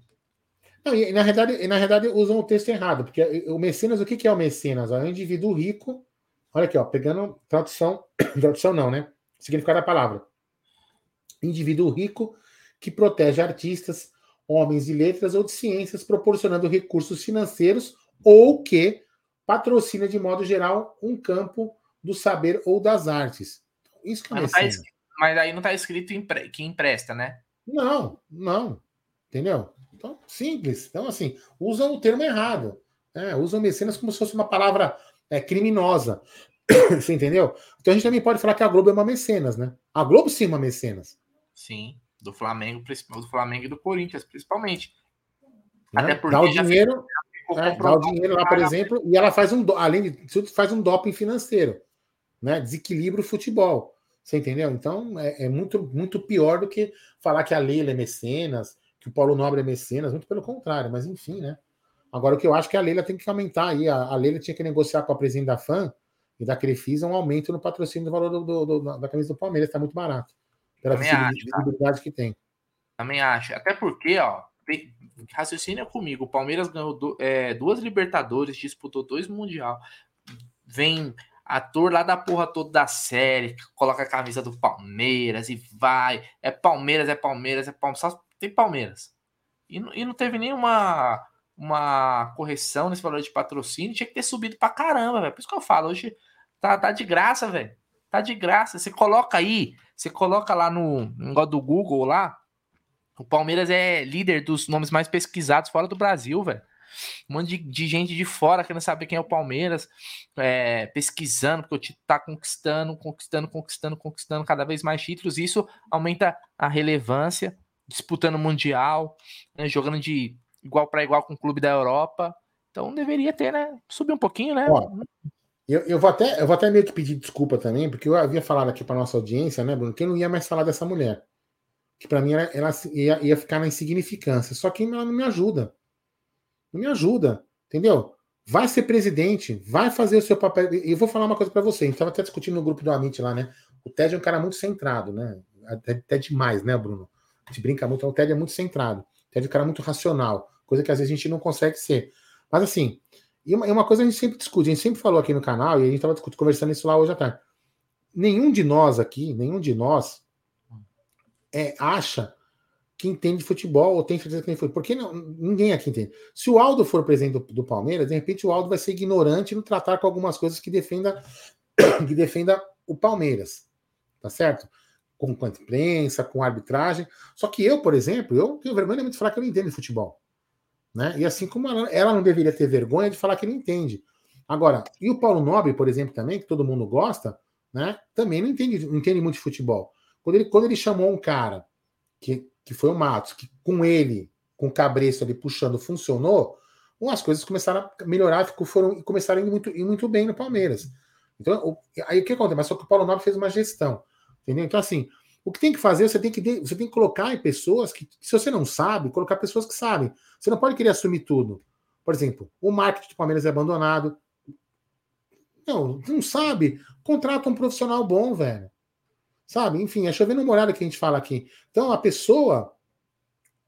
Não, e, na verdade, na verdade usam o texto errado, porque o mecenas, o que, que é o mecenas? É um indivíduo rico. Olha aqui, ó, pegando tradução, *coughs* tradução não, né? Significado da palavra. Indivíduo rico que protege artistas, homens de letras ou de ciências, proporcionando recursos financeiros ou que patrocina de modo geral um campo do saber ou das artes. Isso que é mas, tá escrito, mas aí não está escrito que empresta, né? Não, não. Entendeu? Então, simples. Então, assim, usam o termo errado. Né? Usam mecenas como se fosse uma palavra é, criminosa. *coughs* Você entendeu? Então a gente também pode falar que a Globo é uma mecenas, né? A Globo sim é uma mecenas. Sim, do Flamengo, do Flamengo e do Corinthians, principalmente. Né? Até porque dá o dinheiro, é, dá o dinheiro lá, por exemplo, e ela faz um, além de tudo, faz um doping financeiro, né? Desequilibra o futebol. Você entendeu? Então é, é muito, muito pior do que falar que a Leila é mecenas, que o Paulo Nobre é mecenas, muito pelo contrário, mas enfim, né? Agora o que eu acho que a Leila tem que aumentar aí, a, a Leila tinha que negociar com a presidente da FAM e da Crefisa um aumento no patrocínio do valor do, do, do, da camisa do Palmeiras, está muito barato. Pela Também acho, visibilidade que tem. Também acho. Até porque, ó, tem, raciocínio comigo. O Palmeiras ganhou do, é, duas Libertadores, disputou dois Mundial. Vem ator lá da porra toda da série, coloca a camisa do Palmeiras e vai. É Palmeiras, é Palmeiras, é Palmeiras. Só tem Palmeiras. E, e não teve nenhuma uma correção nesse valor de patrocínio. Tinha que ter subido pra caramba, velho. Por isso que eu falo, hoje tá, tá de graça, velho. Tá de graça. Você coloca aí, você coloca lá no negócio do Google lá. O Palmeiras é líder dos nomes mais pesquisados fora do Brasil, velho. Um monte de, de, gente de fora querendo saber quem é o Palmeiras, é, pesquisando, porque o título tá conquistando, conquistando, conquistando, conquistando cada vez mais títulos. Isso aumenta a relevância, disputando o Mundial, né, jogando de igual para igual com o clube da Europa. Então deveria ter, né? Subir um pouquinho, né? Ó, eu, eu, vou até, eu vou até meio que pedir desculpa também, porque eu havia falado aqui para nossa audiência, né, Bruno, que eu não ia mais falar dessa mulher. Que para mim ela, ela ia, ia, ficar na insignificância. Só que ela não me ajuda. Não me ajuda, entendeu? Vai ser presidente, vai fazer o seu papel. E eu vou falar uma coisa para você. A gente estava até discutindo no grupo do Amit lá, né? O Ted é um cara muito centrado, né? Até, até demais, né, Bruno? A gente brinca muito, o Ted é muito centrado. O Ted é um cara muito racional, coisa que às vezes a gente não consegue ser. Mas assim, e uma, uma coisa a gente sempre discute, a gente sempre falou aqui no canal, e a gente estava conversando isso lá hoje à tarde. Nenhum de nós aqui, nenhum de nós é, acha que entende futebol ou tem certeza que tem futebol. Porque não, ninguém aqui entende. Se o Aldo for presidente do, do, Palmeiras, de repente o Aldo vai ser ignorante no tratar com algumas coisas que defenda, *coughs* que defenda o Palmeiras. Tá certo? Com, com a imprensa, com arbitragem. Só que eu, por exemplo, eu tenho vergonha de falar que eu não entendo de futebol. Né? E assim como ela, ela não deveria ter vergonha de falar que não entende. Agora, e o Paulo Nobre, por exemplo, também, que todo mundo gosta, né? Também não entende, não entende muito de futebol. Quando ele, quando ele chamou um cara que que foi o Matos, que com ele, com o Cabresto ali puxando, funcionou, as coisas começaram a melhorar ficou, foram, começaram a ir muito, ir muito bem no Palmeiras. Então, o, aí o que acontece? Mas só que o Paulo Nobre fez uma gestão. Entendeu? Então, assim, o que tem que fazer, você tem que, você tem que colocar em pessoas que, se você não sabe, colocar pessoas que sabem. Você não pode querer assumir tudo. Por exemplo, o marketing do Palmeiras é abandonado. Não, não sabe? Contrata um profissional bom, velho. Sabe? Enfim, é chovendo uma olhada que a gente fala aqui. Então, a pessoa,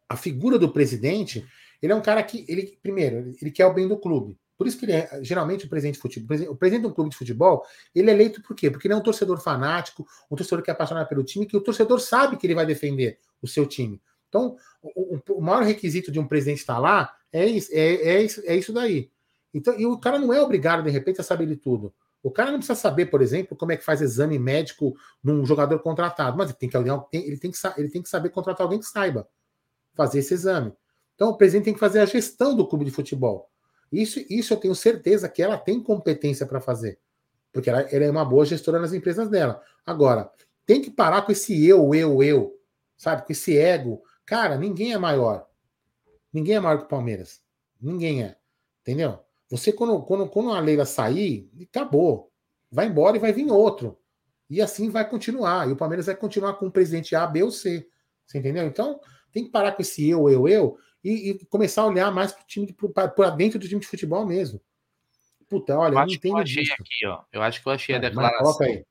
a figura do presidente, ele é um cara que, ele primeiro, ele quer o bem do clube. Por isso que ele é, geralmente, o presidente de futebol, o presidente de um clube de futebol, ele é eleito por quê? Porque ele é um torcedor fanático, um torcedor que é apaixonado pelo time, que o torcedor sabe que ele vai defender o seu time. Então, o, o maior requisito de um presidente estar lá é isso, é, é, isso, é isso daí. Então, e o cara não é obrigado, de repente, a saber de tudo. O cara não precisa saber, por exemplo, como é que faz exame médico num jogador contratado, mas ele tem que, ele tem que, ele tem que saber contratar alguém que saiba fazer esse exame. Então, o presidente tem que fazer a gestão do clube de futebol. Isso, isso eu tenho certeza que ela tem competência para fazer, porque ela, ela, é uma boa gestora nas empresas dela. Agora, tem que parar com esse eu, eu, eu, sabe? Com esse ego. Cara, ninguém é maior. Ninguém é maior que o Palmeiras. Ninguém é. Entendeu? Você, quando, quando, quando a Leila sair, acabou. Vai embora e vai vir outro. E assim vai continuar. E o Palmeiras vai continuar com o presidente A, B ou C. Você entendeu? Então, tem que parar com esse eu, eu, eu e, e começar a olhar mais para o time para dentro do time de futebol mesmo. Puta, olha, eu, acho que eu achei disso. aqui, ó. Eu acho que eu achei a declaração. Coloca aí.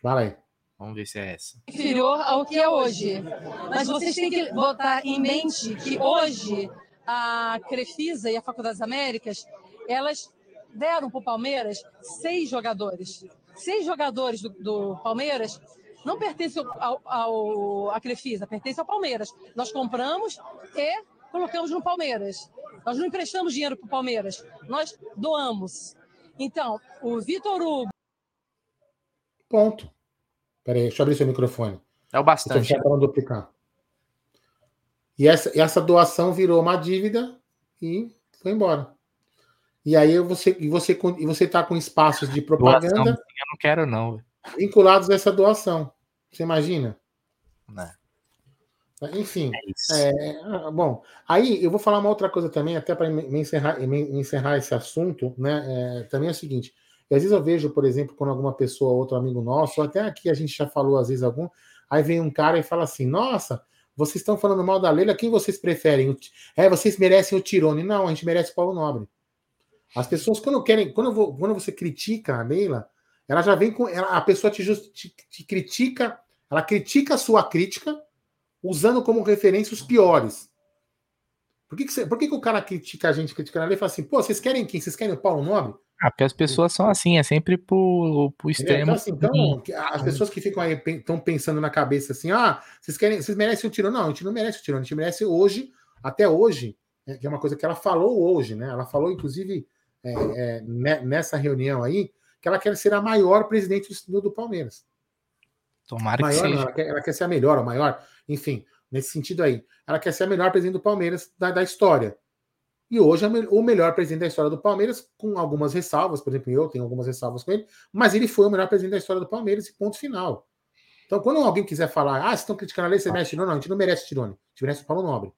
Fala aí. Vamos ver se é essa. Inferior ao que é hoje. Mas vocês têm que botar em mente que hoje a Crefisa e a Faculdade das Américas elas deram para o Palmeiras seis jogadores. Seis jogadores do, do Palmeiras não pertencem ao, ao, à Crefisa, pertencem ao Palmeiras. Nós compramos e colocamos no Palmeiras. Nós não emprestamos dinheiro para o Palmeiras, nós doamos. Então, o Vitor Hugo. Ponto. Peraí, deixa eu abrir seu microfone. É o bastante. Então, duplicar. E essa, essa doação virou uma dívida e foi embora. E aí você e você e você tá com espaços de propaganda. Doação, eu não quero não. Vinculados a essa doação. Você imagina? Não. Enfim, é é, bom, aí eu vou falar uma outra coisa também, até para encerrar, encerrar esse assunto, né? É, também é o seguinte: às vezes eu vejo, por exemplo, quando alguma pessoa, outro amigo nosso, até aqui a gente já falou às vezes algum, aí vem um cara e fala assim: Nossa, vocês estão falando mal da Leila, quem vocês preferem? É, vocês merecem o Tirone. Não, a gente merece o Paulo Nobre. As pessoas, quando querem, quando, vou, quando você critica a Leila, ela já vem com. Ela, a pessoa te, just, te, te critica, ela critica a sua crítica, usando como referência os piores. Por que, que, você, por que, que o cara critica a gente criticando ali e fala assim, pô, vocês querem quem? Vocês querem o Paulo Nobre? Ah, porque as pessoas são assim, é sempre pro, pro extremo. Então, assim, então, as pessoas que ficam aí estão pensando na cabeça assim, ah, vocês querem, vocês merecem um tiro. Não, a gente não merece o tiro, a gente merece hoje, até hoje, né, que é uma coisa que ela falou hoje, né? Ela falou, inclusive, é, é, nessa reunião aí, que ela quer ser a maior presidente do, do Palmeiras. Tomara maior, que seja. Não, ela, quer, ela, quer, ser a melhor, a maior, enfim, nesse sentido aí. Ela quer ser a melhor presidente do Palmeiras da, da história. E hoje é o melhor presidente da história do Palmeiras, com algumas ressalvas, por exemplo, eu tenho algumas ressalvas com ele, mas ele foi o melhor presidente da história do Palmeiras e ponto final. Então, quando alguém quiser falar, ah, vocês estão criticando a lei, você merece Tirone? Não, a gente não merece Tirone, a gente merece o Paulo Nobre.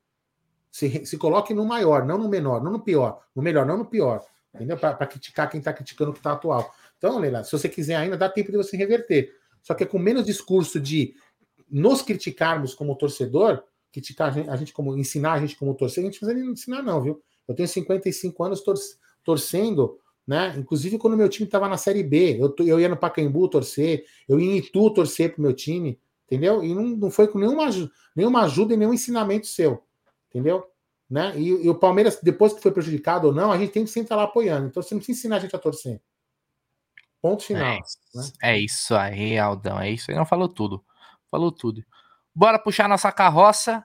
Se, se coloque no maior, não no menor, não no pior, no melhor, não no pior, entendeu? Para criticar quem está criticando o que está atual. Então, Leila, se você quiser ainda, dá tempo de você reverter. Só que é com menos discurso de nos criticarmos como torcedor, criticar a gente, a gente como ensinar a gente como torcedor, a gente não precisa ensinar, não, viu? Eu tenho 55 anos tor torcendo, né? Inclusive quando meu time estava na Série B, eu, eu ia no Pacaembu torcer, eu ia em Itu torcer pro meu time, entendeu? E não, não foi com nenhuma, nenhuma ajuda e nenhum ensinamento seu, entendeu? Né? E, e, o Palmeiras, depois que foi prejudicado ou não, a gente tem que sempre estar lá apoiando. Então você não precisa ensinar a gente a torcer. Ponto final. É isso, né? é isso aí, Aldão. É isso aí. Não falou tudo. Falou tudo. Bora puxar nossa carroça.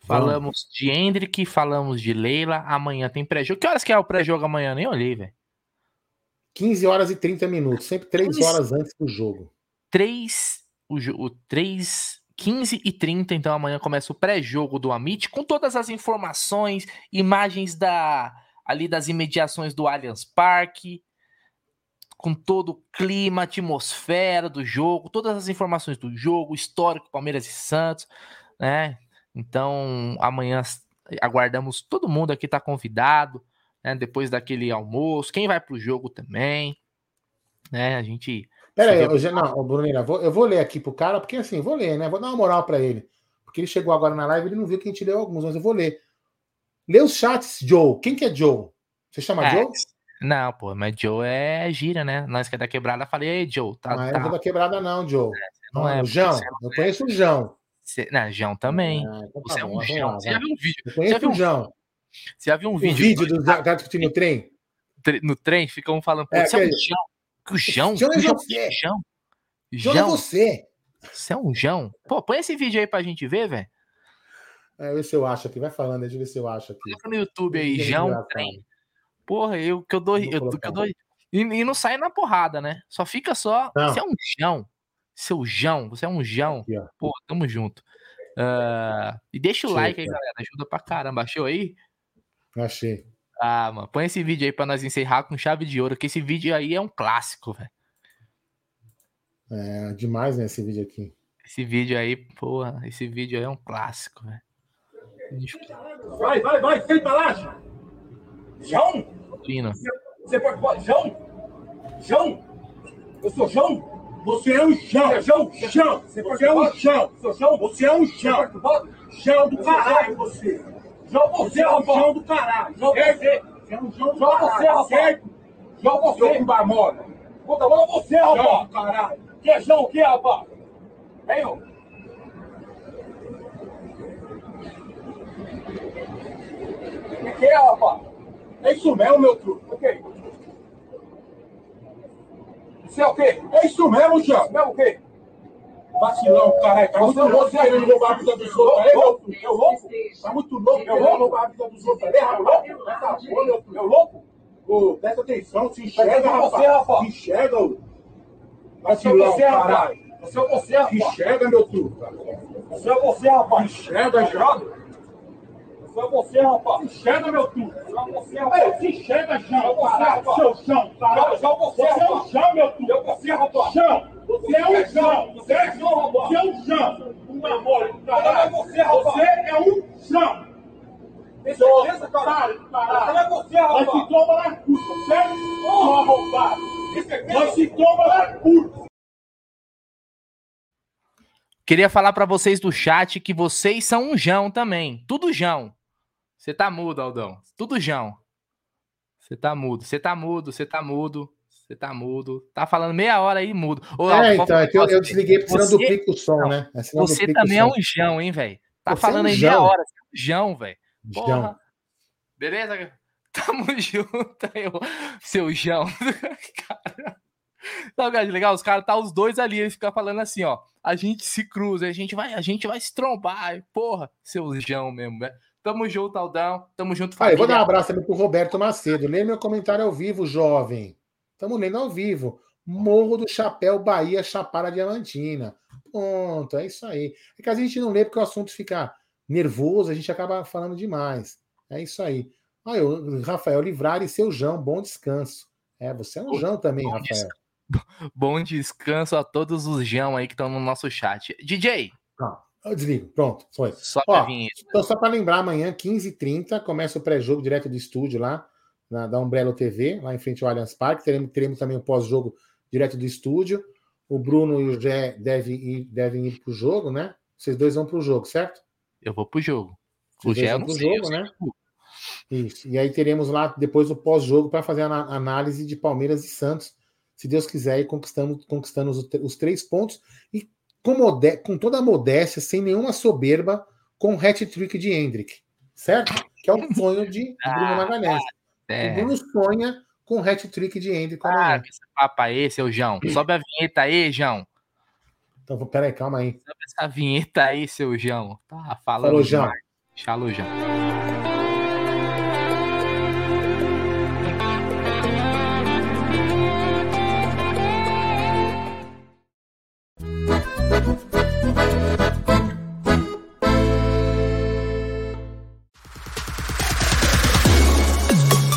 Falamos Vamos. de Hendrick, falamos de Leila. Amanhã tem pré-jogo. Que horas que é o pré-jogo amanhã? Nem olhei, velho. 15 horas e 30 minutos, sempre 3 15... horas antes do jogo. 3, o, o 3, 15 e 30, então amanhã começa o pré-jogo do Amit, com todas as informações, imagens da ali das imediações do Allianz Parque, com todo o clima, atmosfera do jogo, todas as informações do jogo, histórico, Palmeiras e Santos, né? Então, amanhã aguardamos todo mundo aqui está convidado, né? Depois daquele almoço, quem vai para o jogo também, né? A gente. Pera aí, eu, não, Brunina, vou, eu vou ler aqui pro cara, porque assim, vou ler, né? Vou dar uma moral para ele. Porque ele chegou agora na live, ele não viu que a gente leu alguns, mas eu vou ler. Lê os chats, Joe. Quem que é Joe? Você chama é, Joe? Não, pô, mas Joe é gira, né? Nós que é da quebrada, falei, ei, Joe, tá. Não tá. é da quebrada, não, Joe. É, não, não é. O João, eu conheço o João. Cê, não, João também. Ah, então tá Você bom, é um João. Você já viu um vídeo? Eu conheço já o João. Você já viu um o vídeo? vídeo do gato discutindo no trem? No trem, ficam falando, pô, é, você é um João. Que o João? João é você. João. João é você. Você é um João? Pô, põe esse vídeo aí pra gente ver, velho. É, ver se eu acho aqui. Vai falando, deixa eu ver se eu acho aqui. Coloca no YouTube aí, João Trem. Porra, eu que eu dou. Eu, que eu dou e, e, não sai na porrada, né? Só fica só. Não. Você é um João. Seu João, você é um João. Aqui, Pô, tamo junto. Uh, e deixa o Achei, like aí, galera. Ajuda pra caramba. Achou aí? Achei. Ah, mano. Põe esse vídeo aí pra nós encerrar com chave de ouro, que esse vídeo aí é um clássico, velho. É demais, né, esse vídeo aqui. Esse vídeo aí, porra, esse vídeo aí é um clássico, velho. Vai, vai, vai, senta lá, João. João? Você pode. João? João? Eu sou João? Você é um chão. É chão? Chão. Você, você é um chão. Sou chão? Você é um chão. Chão do caralho, você. João você, é chão do caralho. João você. Você é caralho. você, rapaz. Certo? João você. João Barmoda. Puta, manda você, rapaz. João caralho. Que é João o que, rapaz? Vem, ô. O que é, rapaz? É isso mesmo, meu truque. Ok. Isso é o quê? É isso mesmo, Jean. É o quê? Vacilão, caralho. Tá muito louco querendo roubar a vida dos outros. Aí, meu filho. Eu louco? Tá muito louco querendo roubar a vida dos outros. Meu louco? Essa porra. Eu louco? Ô, presta atenção, se enxerga, rapaz. Se enxerga, ô. Vacilão, caralho. Você é você, rapaz. Enxerga, meu truque. Você é você, rapaz. Enxerga, Jean. Foi você, rapaz. Enxerga, meu tu. Foi você, rapaz. Se enxerga. Você, rapaz. Seu João, caralho. Você, você é um João, meu tu. Eu, você, rapaz. João. Você é um João. Você é um João, rapaz. Você é um. Uma mole caralho. Você, rapaz. Você é um João. Tem certeza, caralho? Caralho. É você, rapaz. Mas se toma na curva, certo? Ô, arrombado. Mas se toma na curva. Queria falar para vocês do chat que vocês são um Jão também. Tudo Jão. Você tá mudo, Aldão. Tudo Jão. Você tá mudo, você tá mudo, você tá mudo. Você tá mudo. Tá falando meia hora aí, mudo. Ô, é, então, é eu, eu desliguei porque senão duplica o som, não, né? É você também é um jão, hein, velho? Tá você falando é um aí meia hora. Você é um jão, velho. Beleza? *laughs* Tamo junto, eu, seu jão. *laughs* cara. Sabe o que é legal? Os caras tá os dois ali, eles ficam falando assim, ó. A gente se cruza, a gente vai, a gente vai se trombar. Porra, seu jão mesmo, velho. Tamo junto, Aldão. Tamo junto, família. Ah, eu vou dar um abraço também pro Roberto Macedo. Lê meu comentário ao vivo, jovem. Tamo lendo ao vivo. Morro do Chapéu, Bahia, Chapada Diamantina. Ponto, é isso aí. É que a gente não lê porque o assunto fica nervoso, a gente acaba falando demais. É isso aí. Ah, eu, Rafael Livrar e seu Jão, bom descanso. É, você é um Jão também, bom Rafael. Des... Bom descanso a todos os Jão aí que estão no nosso chat. DJ. Ah, eu desligo, pronto, foi. Só Ó, Então, só para lembrar, amanhã, 15h30, começa o pré-jogo direto do estúdio lá, na, da Umbrella TV, lá em frente ao Allianz Parque. Teremos, teremos também o pós-jogo direto do estúdio. O Bruno e o Jé devem ir, devem ir para o jogo, né? Vocês dois vão para o jogo, certo? Eu vou para o jogo. O Jé vão para o jogo, né? Isso. E aí teremos lá depois o pós-jogo para fazer a análise de Palmeiras e Santos, se Deus quiser, e conquistando, conquistando os, os três pontos e com, com, toda a modéstia, sem nenhuma soberba, com o hat-trick de Hendrick, certo? Que é o sonho de *laughs* Bruno Magalhães. É. O Bruno sonha com o hat-trick de Hendrick. Ah, que esse papo aí, seu João. Sobe a vinheta aí, João. Então, peraí, calma aí. Sobe essa vinheta aí, seu João. Tá falando. Falou, João. Falou, João.